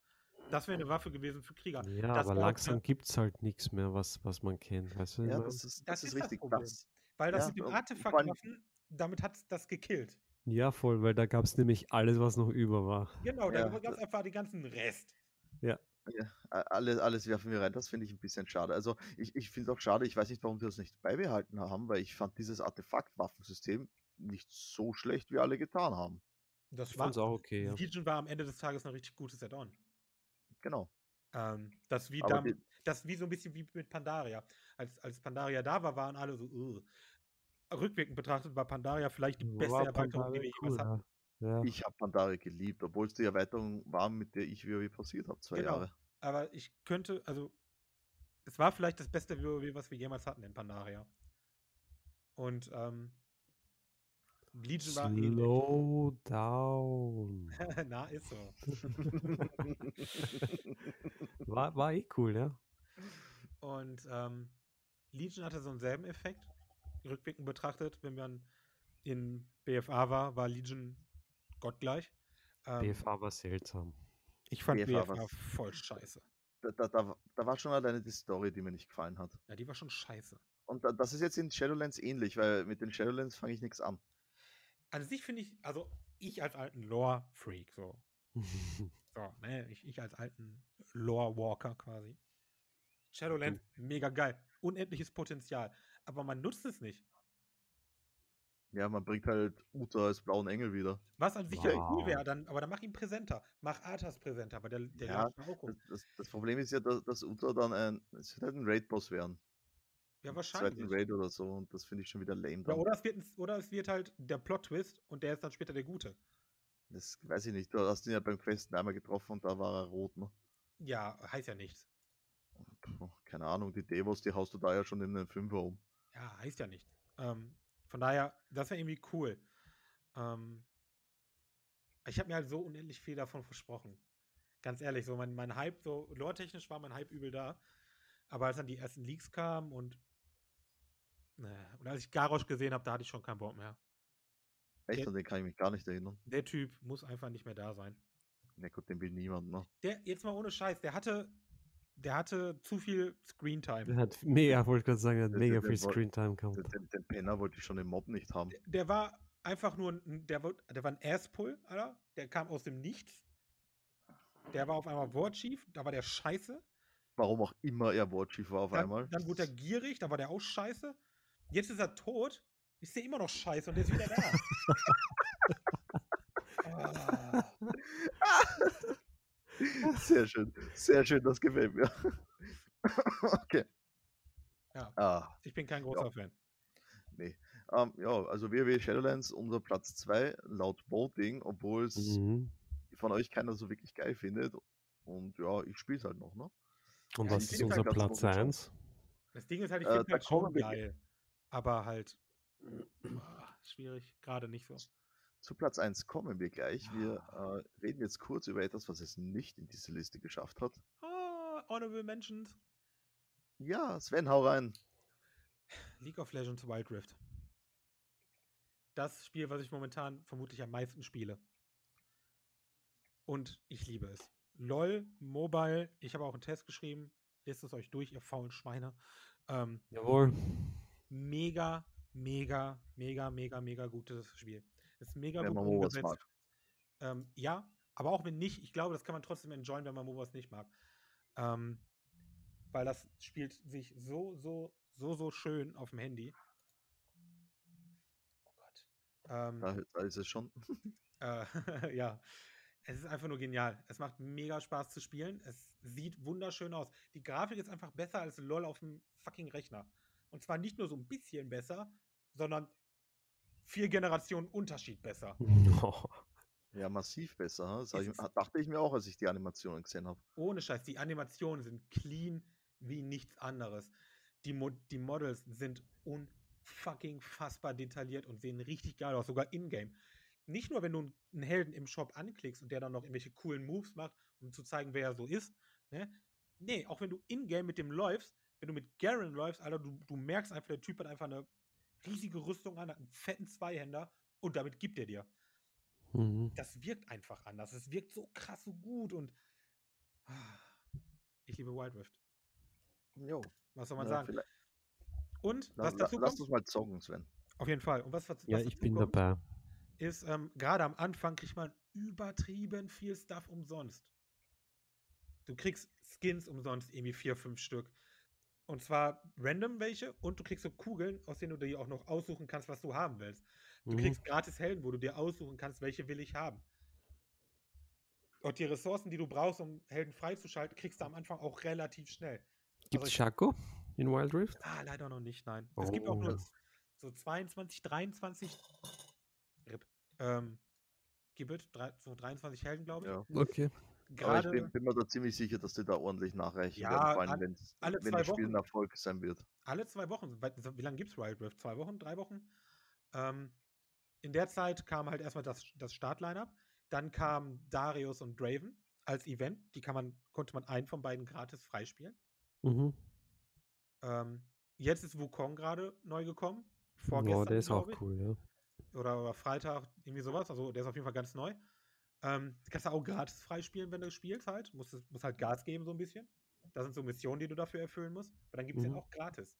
Das wäre eine Waffe gewesen für Krieger. ja, das aber langsam gibt es halt nichts mehr, was, was man kennt. Weißt du, Ja, das ist, das Das ist ist das richtig. Problem. Das, Weil das Ja, mit allem- Artefaktwaffen, damit hat das gekillt. Ja, voll, weil da gab es nämlich alles, was noch über war. Genau, Ja, da gab es einfach den ganzen Rest. ja, a- alles, alles werfen wir rein, das finde ich ein bisschen schade. Also ich, ich finde es auch schade, ich weiß nicht, warum sie das nicht beibehalten haben, weil ich fand dieses Artefakt-Waffensystem nicht so schlecht, wie alle getan haben. Das Ich war, fand's auch okay, ja. Legion war am Ende des Tages ein richtig gutes Add-on. Genau. Ähm, das, wie die- das wie so ein bisschen wie mit Pandaria. Als, als Pandaria da war, waren alle so, "Ugh." Rückwirkend betrachtet war Pandaria vielleicht die beste War Erweiterung, die Pandaria wir cool, jemals hatten. ja. Ja. Ich habe Pandaria geliebt, obwohl es die Erweiterung war, mit der ich WoW pausiert habe, zwei Genau. Jahre. Aber ich könnte, also, es war vielleicht das beste WoW, was wir jemals hatten in Pandaria. Und, ähm, Legion war ähnlich. Slow down. Na, ist so. War, war eh cool, ja. Und ähm, Legion hatte so einen selben Effekt. Rückwirkend betrachtet, wenn man in BFA war, war Legion gottgleich. Ähm, BFA war seltsam. Ich fand BFA BFA, voll scheiße. Da, da, da, da war schon alleine die Story, die mir nicht gefallen hat. Ja, die war schon scheiße. Und da, das ist jetzt in Shadowlands ähnlich, weil mit den Shadowlands fange ich nichts an. An sich finde ich, also ich als alten Lore-Freak, so. So, ne, ich, ich als alten Lore-Walker quasi. Shadowlands, mega geil. Unendliches Potenzial. Aber man nutzt es nicht. Ja, man bringt halt Uta als blauen Engel wieder. Was an sich ja cool Wow. wäre, dann, aber dann mach ihn präsenter. Mach Arthas präsenter, aber der, der Ja, auch Das, um. das, das Problem ist ja, dass, dass Uta dann ein, es halt ein Raid-Boss werden. Ja, Zweiten wahrscheinlich. Raid oder so und das finde ich schon wieder lame. Ja, oder, es wird, oder es wird halt der Plot-Twist und der ist dann später der Gute. Das weiß ich nicht. Du hast ihn ja beim Questen einmal getroffen und da war er rot, ne? Ja, heißt ja nichts. Puh, keine Ahnung, die Devos, die haust du da ja schon in den Fünfer um. Ja, heißt ja nichts. Ähm, von daher, das wäre irgendwie cool. Ähm, ich habe mir halt so unendlich viel davon versprochen. Ganz ehrlich, so mein, mein Hype, so lore-technisch war mein Hype übel da. Aber als dann die ersten Leaks kamen und, ne, und als ich Garrosh gesehen habe, da hatte ich schon keinen Bock mehr. Echt, Ja. an den kann ich mich gar nicht erinnern. Der Typ muss einfach nicht mehr da sein. Na gut, den will niemand, ne? Der, jetzt mal ohne Scheiß, der hatte, der hatte zu viel Screentime. Der hat mega, wollte ich gerade sagen, er hat Der- mega der- viel der Screentime gehabt. Den, den, Penner wollte ich schon im Mob nicht haben. der war einfach nur ein, der, war- der war ein Asspull, Alter. Der kam aus dem Nichts. Der war auf einmal Wortchief, da war der scheiße. Warum auch immer er Wortchief war auf Dann, einmal. dann wurde er gierig, da war der auch scheiße. Jetzt ist er tot, ist der immer noch scheiße und der ist wieder da. Ah, Sehr schön, sehr schön, das gefällt mir. okay. Ja. Ah, ich bin kein großer Fan. nee. Ähm, ja, also WoW Shadowlands unser Platz 2 laut Voting, obwohl es Mhm. von euch keiner so wirklich geil findet. Und ja, ich spiele es halt noch, ne? Und Ja, was ist unser halt ganz Platz gut schon. 1? Das Ding ist halt, ich Äh, finde da halt schon geil. Aber halt ah, schwierig, gerade nicht so. Zu Platz 1 kommen wir gleich. Wir äh, reden jetzt kurz über etwas, was es nicht in diese Liste geschafft hat. Ah, Honorable Mentions. Ja, Sven, hau rein. League of Legends Wild Rift. Das Spiel, was ich momentan vermutlich am meisten spiele. Und ich liebe es. LOL, Mobile, ich habe auch einen Test geschrieben. Lest es euch durch, ihr faulen Schweine. Ähm, Jawohl. mega, mega, mega, mega, mega gutes Spiel. Ist mega Wenn gut man umgesetzt. mag. Ähm, ja, aber auch wenn nicht, ich glaube, das kann man trotzdem enjoyen, wenn man MOBAs nicht mag. Ähm, weil das spielt sich so, so, so, so schön auf dem Handy. Oh Gott. Ähm, Da, da ist es schon. äh, ja, es ist einfach nur genial. Es macht mega Spaß zu spielen. Es sieht wunderschön aus. Die Grafik ist einfach besser als LOL auf dem fucking Rechner. Und zwar nicht nur so ein bisschen besser, sondern vier Generationen Unterschied besser. Ja, massiv besser. Das ich, es- dachte ich mir auch, als ich die Animationen gesehen habe. Ohne Scheiß, die Animationen sind clean wie nichts anderes. Die, Mo die Models sind unfucking fassbar detailliert und sehen richtig geil aus, sogar in-game. Nicht nur, wenn du einen Helden im Shop anklickst und der dann noch irgendwelche coolen Moves macht, um zu zeigen, wer er so ist. Ne? Nee, auch wenn du in-game mit dem läufst, wenn du mit Garen läufst, Alter, du, du merkst einfach, der Typ hat einfach eine riesige Rüstung an, hat einen fetten Zweihänder und damit gibt er dir Mhm. das wirkt einfach anders. Es wirkt so krass, so gut und ah, ich liebe Wild Rift. Jo. Was soll man Ja, sagen? vielleicht- Und was la, dazu lass kommt, uns mal zocken, Sven. auf jeden Fall. Und was, was, Ja, ich bin kommt, dabei. ist, ähm, gerade am Anfang kriegt man übertrieben viel Stuff umsonst. Du kriegst Skins umsonst, irgendwie vier, fünf Stück. Und zwar random welche und du kriegst so Kugeln, aus denen du dir auch noch aussuchen kannst, was du haben willst. Du Mhm. kriegst gratis Helden, wo du dir aussuchen kannst, welche will ich haben. Und die Ressourcen, die du brauchst, um Helden freizuschalten, kriegst du am Anfang auch relativ schnell. Gibt es Shaco in Wild Rift? Ah, leider noch nicht, nein. Es gibt auch Oh. nur so 22, 23 RIP, ähm, Gibbet, so 23 Helden, glaube ich. Ja. Okay. Aber ich Gerade bin, bin mir da ziemlich sicher, dass die da ordentlich nachreichen Ja, werden, vor allem alle- wenn das Spiel ein. Erfolg sein wird. alle zwei Wochen. Wie lange gibt es Wild Rift? Zwei Wochen? Drei Wochen? Ähm, in der Zeit kam halt erstmal das, das Startline-Up. Dann kam Darius und Draven als Event. Die kann man, konnte man einen von beiden gratis freispielen. Mhm. Ähm, jetzt ist Wukong gerade neu gekommen. Vorgestern, der ist auch cool, ja. Oder, oder Freitag, irgendwie sowas. Also der ist auf jeden Fall ganz neu. Ähm, die kannst du auch gratis freispielen, wenn du spielst halt. Musst, es- musst halt Gas geben so ein bisschen. Das sind so Missionen, die du dafür erfüllen musst. Aber dann gibt es Mhm. den auch gratis.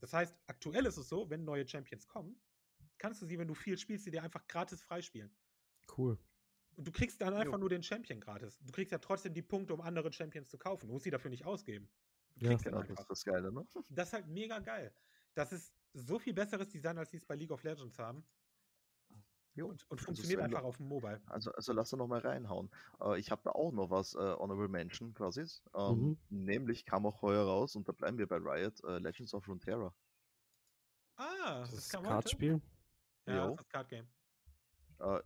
Das heißt, aktuell ist es so, wenn neue Champions kommen, kannst du sie, wenn du viel spielst, sie dir einfach gratis freispielen. Cool. Und du kriegst dann einfach Jo. nur den Champion gratis. Du kriegst ja trotzdem die Punkte, um andere Champions zu kaufen. Du musst sie dafür nicht ausgeben. Du Ja. Genau, das einfach. ist das Geile, ne? Das ist halt mega geil. Das ist so viel besseres Design, als sie es bei League of Legends haben. Jo, Und, und also funktioniert Sven, einfach auf dem Mobile. Also, also lass da noch mal reinhauen. Äh, ich habe da auch noch was, äh, Honorable Mention quasi. Ähm, Mhm. Nämlich kam auch heuer raus, und da bleiben wir bei Riot, äh, Legends of Runeterra. Ah, Das das, ist kam heute? Kartspiel. Ja, Jo. das ist das Card Game. Äh,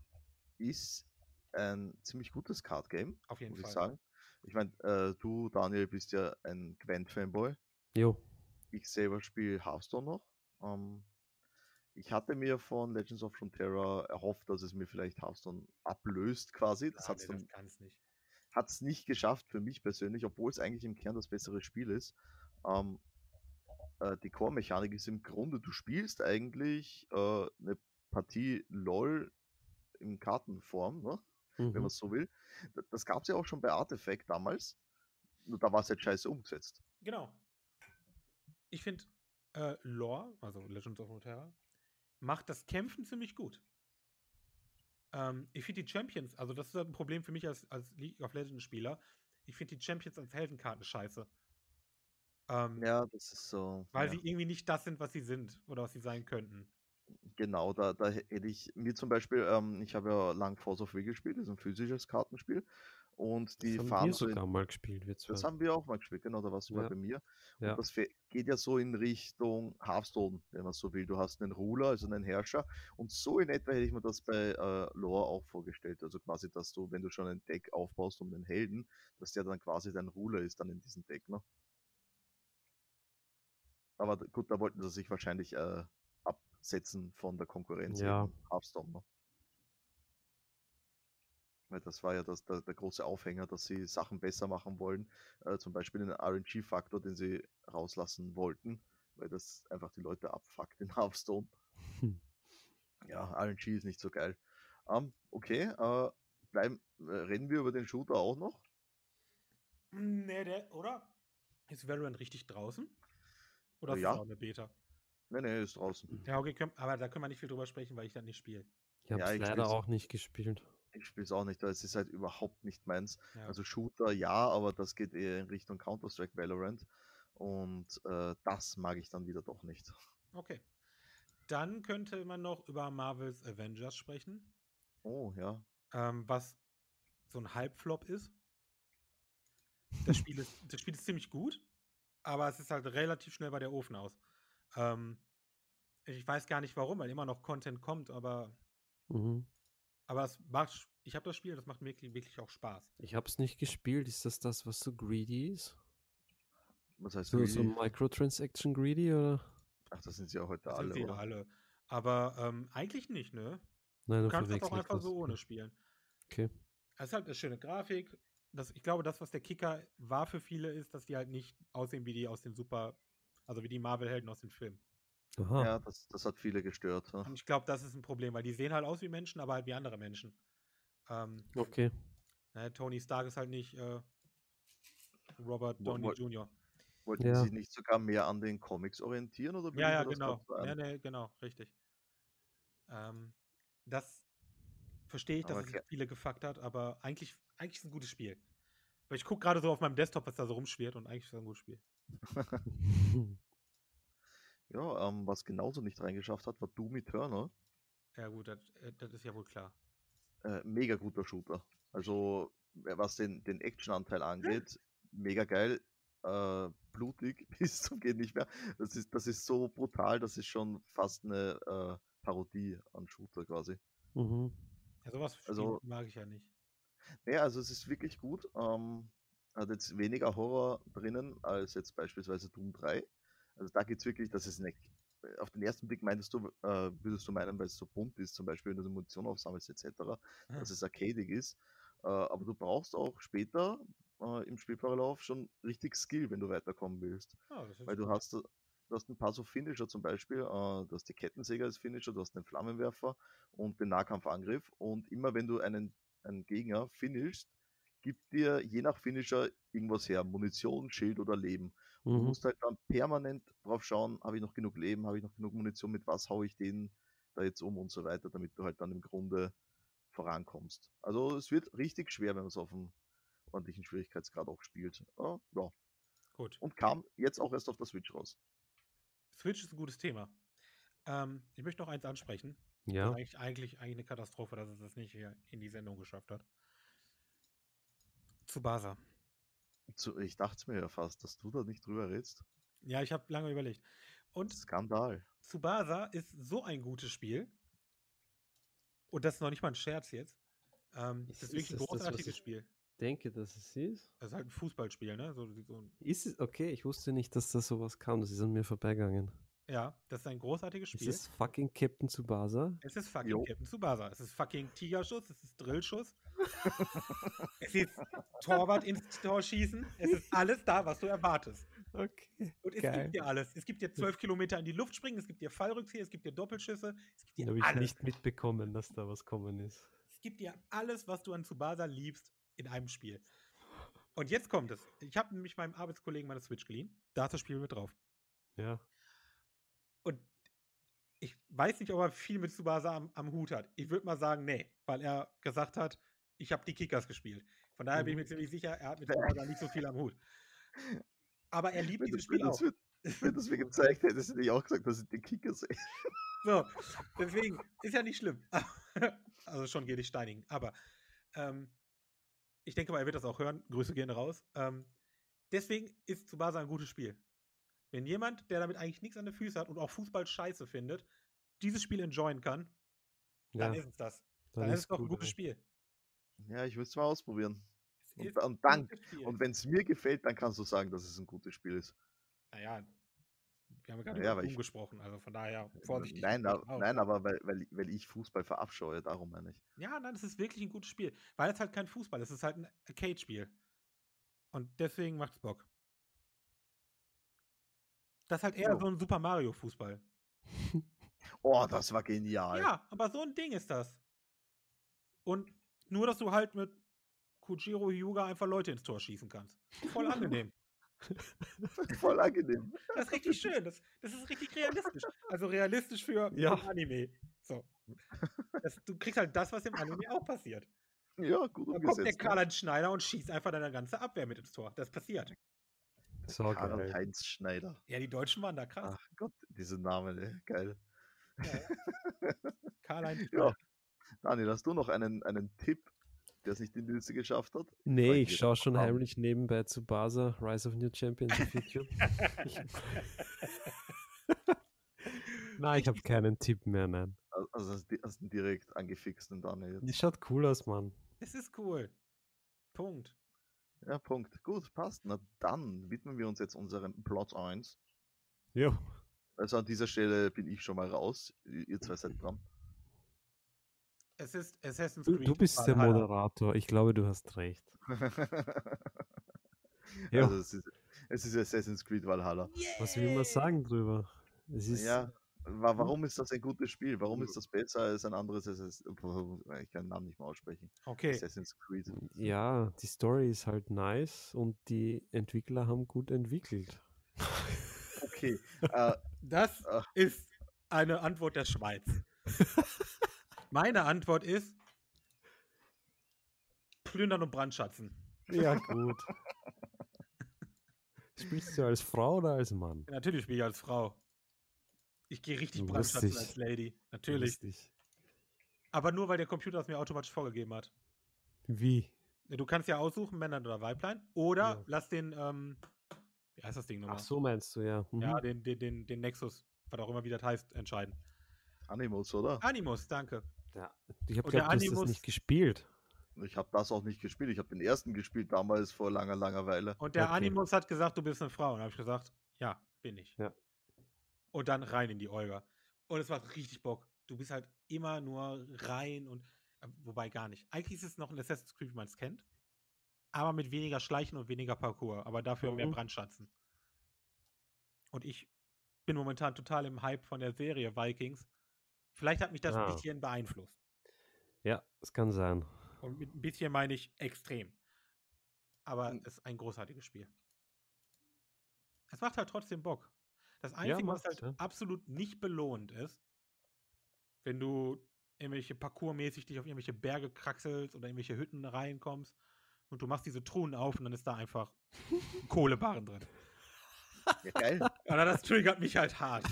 ist ein ziemlich gutes Card-Game, Auf jeden muss ich Fall. sagen. Ich meine, äh, du, Daniel, bist ja ein Gwent-Fanboy. Jo. Ich selber spiele Hearthstone noch. Ähm, ich hatte mir von Legends of Frontera erhofft, dass es mir vielleicht Hearthstone ablöst quasi. Das Ah, hat es nee, kann's nicht. nicht geschafft für mich persönlich, obwohl es eigentlich im Kern das bessere Spiel ist. Ähm, äh, die Core-Mechanik ist im Grunde, du spielst eigentlich äh, eine Partie LOL in Kartenform, ne? wenn man Mhm. es so will. Das gab es ja auch schon bei Artifact damals. Nur da war es jetzt scheiße umgesetzt. Genau. Ich finde, äh, Lore, also Legends of Runeterra, macht das Kämpfen ziemlich gut. Ähm, ich finde die Champions, also das ist halt ein Problem für mich als, als League of Legends Spieler. Ich finde die Champions als Heldenkarten scheiße. Ähm, Ja, das ist so. Weil ja. sie irgendwie nicht das sind, was sie sind oder was sie sein könnten. Genau, da, da hä- hätte ich mir zum Beispiel, ähm, ich habe ja lang Force of Will gespielt, das ist ein physisches Kartenspiel. Und die das haben wir so in- sogar mal gespielt, wir zwei. Das haben wir auch mal gespielt, genau, da warst du mal Ja. bei mir. Ja. Und das fe- geht ja so in Richtung Hearthstone, wenn man so will. Du hast einen Ruler, also einen Herrscher. Und so in etwa hätte ich mir das bei äh, Lore auch vorgestellt. Also quasi, dass du, wenn du schon ein Deck aufbaust um den Helden, dass der dann quasi dein Ruler ist dann in diesem Deck, ne? Aber gut, da wollten sie sich wahrscheinlich äh, absetzen von der Konkurrenz Ja. Hearthstone, ne? Weil das war ja das, der, der große Aufhänger, dass sie Sachen besser machen wollen. Äh, zum Beispiel den RNG-Faktor, den sie rauslassen wollten, weil das einfach die Leute abfuckt in Hearthstone. Hm. Ja, RNG ist nicht so geil. Ähm, okay, äh, bleiben, äh, reden wir über den Shooter auch noch? Nee, der, oder? Ist Valorant richtig draußen? Oder ist Ja. das auch eine Beta? Nee, nee, ist draußen. Ja, okay, können, aber da können wir nicht viel drüber sprechen, weil ich das nicht spiele. Ich habe Ja, es ich leider auch nicht gespielt. Ich spiele es auch nicht, weil es ist halt überhaupt nicht meins. Ja. Also Shooter ja, aber das geht eher in Richtung Counter-Strike Valorant. Und äh, das mag ich dann wieder doch nicht. Okay. Dann könnte man noch über Marvels Avengers sprechen, Oh, ja. ähm, was so ein Halbflop ist. Das Spiel ist, das Spiel ist ziemlich gut, aber es ist halt relativ schnell bei der Ofen aus. Ähm, ich weiß gar nicht warum, weil immer noch Content kommt, aber, Mhm. Aber es macht, ich habe das Spiel, das macht mir wirklich, wirklich auch Spaß. Ich habe es nicht gespielt. Ist das das, was so greedy ist? Was heißt So, so greedy? Microtransaction greedy oder? Ach, das sind sie ja heute Das alle, sind sie ja oder? alle. Aber ähm, eigentlich nicht, ne? Nein, Du kannst das auch einfach das. so ohne spielen. Okay. Es ist halt eine schöne Grafik. Das, ich glaube, das, was der Kicker war für viele, ist, dass die halt nicht aussehen wie die aus den Super, also wie die Marvel-Helden aus den Filmen. Aha. Ja, das, das hat viele gestört. Ja. Ich glaube, das ist ein Problem, weil die sehen halt aus wie Menschen, aber halt wie andere Menschen. Ähm, Okay. ne, Tony Stark ist halt nicht äh, Robert Downey wo- Jr. Wollten Ja. sie sich nicht sogar mehr an den Comics orientieren? Oder Ja, ja, genau. Ja, ne, genau, richtig. Ähm, das verstehe ich, dass Aber es viele gefuckt hat, aber eigentlich, eigentlich ist es ein gutes Spiel. Weil ich gucke gerade so auf meinem Desktop, was da so rumschwirrt und eigentlich ist es ein gutes Spiel. Ja, ähm, was genauso nicht reingeschafft hat, war Doom Eternal. Ja, gut, das, äh, das ist ja wohl klar. Äh, mega guter Shooter. Also, äh, was den, den Action-Anteil angeht, mega geil. Äh, blutig bis zum geht nicht mehr. Das ist, das ist so brutal, das ist schon fast eine äh, Parodie an Shooter quasi. Mhm. Ja, sowas Also- mag ich ja nicht. Ja, also es ist wirklich gut. Ähm, hat jetzt weniger Horror drinnen als jetzt beispielsweise Doom 3. Also da geht's wirklich, das ist eine, auf den ersten Blick meintest du, äh, würdest du meinen, weil es so bunt ist, zum Beispiel wenn du Munition aufsammelst etc., Hm. dass es arcadig ist. Äh, aber du brauchst auch später äh, im Spielverlauf schon richtig Skill, wenn du weiterkommen willst. Ah, Weil du hast, du hast ein paar so Finisher zum Beispiel, äh, du hast die Kettensäger als Finisher, du hast den Flammenwerfer und den Nahkampfangriff und immer wenn du einen, einen Gegner finishst, gibt dir je nach Finisher irgendwas her, Munition, Schild oder Leben. Und du Mhm. musst halt dann permanent drauf schauen, habe ich noch genug Leben, habe ich noch genug Munition, mit was haue ich den da jetzt um und so weiter, damit du halt dann im Grunde vorankommst. Also es wird richtig schwer, wenn man es auf einem ordentlichen Schwierigkeitsgrad auch spielt. Ah, ja. Gut. Und kam jetzt auch erst auf der Switch raus. Switch ist ein gutes Thema. Ähm, ich möchte noch eins ansprechen. Ja. Eigentlich, eigentlich, eigentlich eine Katastrophe, dass es das nicht hier in die Sendung geschafft hat. Tsubasa. Zu, ich dachte mir ja fast, dass du da nicht drüber redest. Ja, ich habe lange überlegt. Und Skandal. Tsubasa ist so ein gutes Spiel. Und das ist noch nicht mal ein Scherz jetzt. Ähm, Ist- das ist ist wirklich ein das das, großartiges ich- Spiel. Denke, dass es ist. Das ist halt ein Fußballspiel, ne? So, so ein, Ist es okay? Ich wusste nicht, dass da sowas kam. Das ist an mir vorbeigegangen. Ja, das ist ein großartiges Ist Spiel. es fucking Captain Tsubasa? Es ist fucking Jo. Captain Tsubasa. Es ist fucking Tigerschuss, es ist Drillschuss. es ist Torwart ins Tor schießen. Es ist alles da, was du erwartest. Okay. Und es Geil. gibt dir alles. Es gibt dir zwölf Kilometer in die Luft springen, es gibt dir Fallrückzieher, es gibt dir Doppelschüsse, es gibt dir habe ich nicht mitbekommen, dass da was kommen ist. Es gibt dir alles, was du an Tsubasa liebst, in einem Spiel. Und jetzt kommt es. Ich habe nämlich meinem Arbeitskollegen meine Switch geliehen. Da ist das Spiel mit drauf. Ja. Weiß nicht, ob er viel mit Tsubasa am, am Hut hat. Ich würde mal sagen, nee, weil er gesagt hat, ich habe die Kickers gespielt. Von daher bin ich Mhm. mir ziemlich sicher, er hat mit Tsubasa nicht so viel am Hut. Aber er liebt Wenn dieses das, Spiel das, auch. wird- wenn das mir gezeigt hättest, hätte ich auch gesagt, dass ich den Kicker sehe. So, deswegen ist ja nicht schlimm. also schon geht ich steinigen. Aber ähm, ich denke mal, er wird das auch hören. Grüße gehen raus. Ähm, deswegen ist Tsubasa ein gutes Spiel. Wenn jemand, der damit eigentlich nichts an den Füßen hat und auch Fußball scheiße findet, dieses Spiel enjoyen kann, dann ja. ist es das. dann Dann, ist es doch ein gut, gutes. Spiel. Ja, ich will es mal ausprobieren. Es Und, und dann, und wenn es mir gefällt, dann kannst du sagen, dass es ein gutes Spiel ist. naja, wir haben ja gerade Ja, über gesprochen, also von daher vorsichtig. Nein, da, nein aber weil, weil, weil ich Fußball verabscheue, darum meine ich. Ja, nein, es ist wirklich ein gutes Spiel. Weil es halt kein Fußball ist, es ist halt ein Arcade-Spiel. Und deswegen macht's Bock. Das ist halt eher Jo. so ein Super Mario-Fußball. Oh, das war genial. Ja, aber so ein Ding ist das. Und nur, dass du halt mit Kujiro Hyuga einfach Leute ins Tor schießen kannst. Voll angenehm. Voll angenehm. Das ist richtig schön. Das, das ist richtig realistisch. Also realistisch für, Ja. Anime. So. Das, du kriegst halt das, was im Anime auch passiert. Ja, gut Da kommt der ne? Karl-Heinz Schneider und schießt einfach deine ganze Abwehr mit ins Tor. Das passiert. So. Karl-Heinz Schneider. Ja, die Deutschen waren da krass. Ach Gott, diese Namen, ey. geil. Karl-Heinz Ja. Daniel, hast du noch einen, einen Tipp, der es nicht in die Liste geschafft hat? Nee, ich schaue schon haben. heimlich nebenbei zu Basa, Rise of New Champions auf YouTube. ich, nein, ich habe keinen Tipp mehr, nein. Also hast du hast du direkt angefixt, den Daniel jetzt. Die schaut cool aus, Mann. Es ist cool. Punkt. Ja, Punkt. Gut, passt. Na dann widmen wir uns jetzt unserem Plot 1. Jo. Also an dieser Stelle bin ich schon mal raus. Ihr zwei seid dran. Es ist Assassin's Du, Creed. du bist der. Moderator. Ich glaube, du hast recht. Ja. Also es ist, es ist Assassin's Creed Valhalla. Was will man sagen drüber? Es ist, Ja, wa warum ist das ein gutes Spiel? Warum ist das besser als ein anderes Assassin's Ich kann den Namen nicht mehr aussprechen. Okay. Assassin's Creed. ja, die Story ist halt nice und die Entwickler haben gut entwickelt. Okay. äh, Das Ach. ist eine Antwort der Schweiz. Meine Antwort ist Plündern und Brandschatzen. Ja, gut. Spielst du als Frau oder als Mann? Ja, Natürlich spiele ich als Frau. Ich gehe richtig. Brandschatzen als Lady. Natürlich. Lustig. Aber nur, weil der Computer es mir automatisch vorgegeben hat. Wie? Du kannst ja aussuchen, Männern oder Weiblein. Oder Ja. lass den, ähm, wie heißt das Ding nochmal? Ach so meinst du, ja. Mhm. Ja, den, den, den, den Nexus, was auch immer wie das heißt, entscheiden. Animus, oder? Animus, danke. ja. Ich habe hast das Animus- nicht gespielt. Ich habe das auch nicht gespielt. Ich habe den ersten gespielt damals vor langer, langer Weile. Und der Okay. Animus hat gesagt, du bist eine Frau. Und habe ich gesagt, ja, bin ich. Ja. Und dann rein in die Olga. Und es macht richtig Bock. Du bist halt immer nur rein und äh, wobei gar nicht. Eigentlich ist es noch ein Assassin's Creed, wie man es kennt. Aber mit weniger Schleichen und weniger Parcours. Aber dafür mehr Mhm. Brandschatzen. Und ich bin momentan total im Hype von der Serie Vikings. Vielleicht hat mich das Ah. ein bisschen beeinflusst. Ja, es kann sein. Und mit ein bisschen meine ich extrem. Aber es ist ein großartiges Spiel. Es macht halt trotzdem Bock. Das Einzige, was macht's, halt ja. absolut nicht belohnt ist, wenn du irgendwelche parkourmäßig dich auf irgendwelche Berge kraxelst oder irgendwelche Hütten reinkommst und du machst diese Truhen auf und dann ist da einfach ein Kohlebarren drin. Ja, geil. Aber das triggert mich halt hart.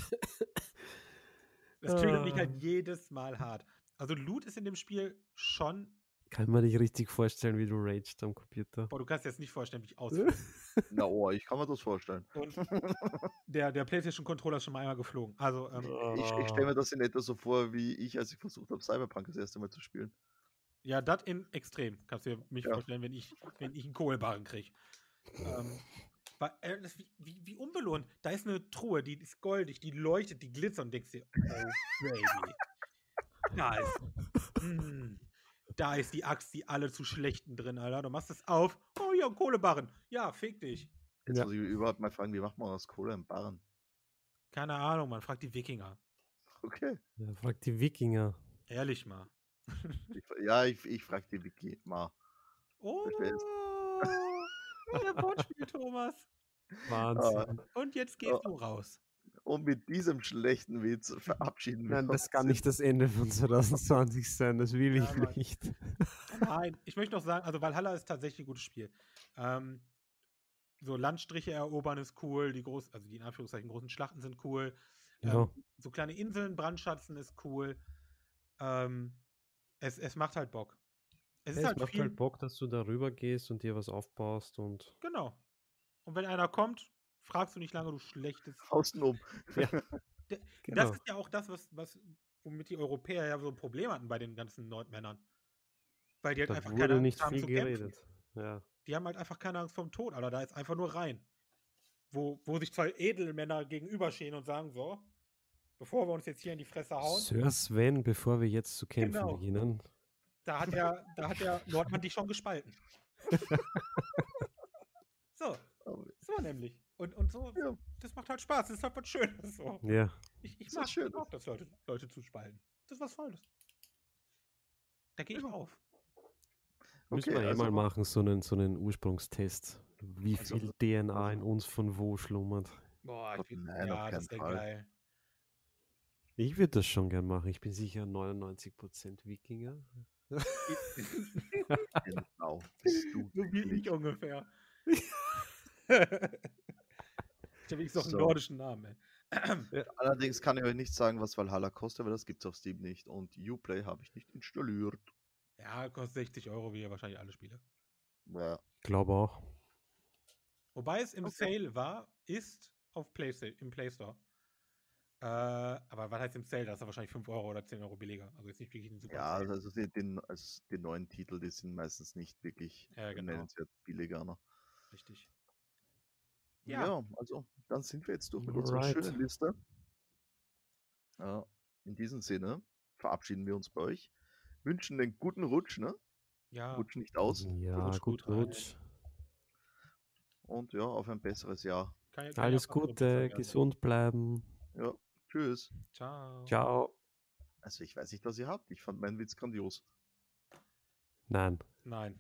Das triggert mich Ah. halt jedes Mal hart. Also Loot ist in dem Spiel schon Kann man nicht richtig vorstellen, wie du raged am Computer. Boah, du kannst dir jetzt nicht vorstellen, wie ich ausfühle. Na, oh, ich kann mir das vorstellen. Und der, der PlayStation-Controller ist schon mal einmal geflogen. Also, ähm, Ich, ich stelle mir das in etwa so vor, wie ich, als ich versucht habe, Cyberpunk das erste Mal zu spielen. Ja, das in extrem. Kannst du dir mich Ja. vorstellen, wenn ich, wenn ich einen Kohlebarren kriege. Ähm, äh, wie, wie, wie unbelohnt. Da ist eine Truhe, die ist goldig, die leuchtet, die glitzert und denkst dir, oh, Baby. Da ist, mm, da ist die Axt, die alle zu schlechten drin, Alter. Du machst es auf. Oh ja, ein Kohlebarren. Ja, fick dich. Jetzt Ja. muss ich überhaupt mal fragen, wie macht man aus Kohle im Barren? Keine Ahnung, man fragt die Wikinger. Okay. Ja, frag die Wikinger. Ehrlich mal. Ich, ja, ich, ich frage die Wiki mal. Oh, der Wortspiel, Thomas. Wahnsinn. Und jetzt gehst du raus. Und mit diesem schlechten Witz verabschieden wir Nein, das uns. kann nicht das Ende von 2020 sein, das will ich Ja, nicht. Nein, ich möchte noch sagen, also Valhalla ist tatsächlich ein gutes Spiel. Ähm, so Landstriche erobern ist cool, die groß, also die in Anführungszeichen großen Schlachten sind cool. Ja. Ähm, so kleine Inseln brandschatzen ist cool. Ähm, es, es macht halt Bock. Es Ja, ist es halt macht viel, halt Bock, dass du darüber gehst und dir was aufbaust und genau. Und wenn einer kommt, fragst du nicht lange, du schlechtes Außen um. genau. Das ist ja auch das, was, was, womit die Europäer ja so ein Problem hatten bei den ganzen Nordmännern. Weil die halt da einfach wurde keine Angst nicht haben viel zu kämpfen. geredet. Ja. Die haben halt einfach keine Angst vom Tod, Alter. Da ist einfach nur rein. Wo, wo sich zwei Edelmänner gegenüberstehen und sagen, so, bevor wir uns jetzt hier in die Fresse hauen, Sir Sven, bevor wir jetzt zu kämpfen Genau. beginnen. da hat der, da hat der Nordmann dich schon gespalten. so, so nämlich. Und, und so, Ja. das macht halt Spaß, das ist halt was Schönes. So. Ja. Ich, ich Das ist mag schön. auch, dass Leute, Leute zu spalten. Das ist was Tolles. Da gehe ich auf. Müssen Okay, wir eh also- mal machen, so einen, so einen Ursprungstest. Wie Also- viel DNA in uns von wo schlummert. Boah, ich, nein, ja, das wäre geil. Ich würde das schon gern machen. Ich bin sicher 99% Wikinger. Genau. Bist du So wie ich ungefähr. ich habe noch einen So. nordischen Namen, ey. Allerdings kann ich euch nicht sagen, was Valhalla kostet, weil das gibt es auf Steam nicht. Und Uplay habe ich nicht installiert. Ja, kostet 60 Euro, wie ja wahrscheinlich alle Spiele. Ja. Ich glaube auch. Wobei es im Okay. Sale war, ist auf Playstation, im Play Store. Äh, aber was heißt im Sale? Da ist er wahrscheinlich 5 Euro oder 10 Euro billiger. Also ist nicht wirklich ein super Ja, Sale. also die, den, also die neuen Titel, die sind meistens nicht wirklich Ja, genau. nennenswert billiger. Ne? Richtig. Ja. Ja. also dann sind wir jetzt durch mit unserer Alright. schönen Liste. Ja, in diesem Sinne verabschieden wir uns bei euch. Wünschen einen guten Rutsch, ne? Ja, Rutsch nicht aus. Ja, Rutsch gut. Rutsch. Und ja, auf ein besseres Jahr. kann, kann Alles Gute, gesund bleiben. Ja, tschüss. Ciao. Ciao. Also ich weiß nicht, was ihr habt. Ich fand meinen Witz grandios. Nein. Nein.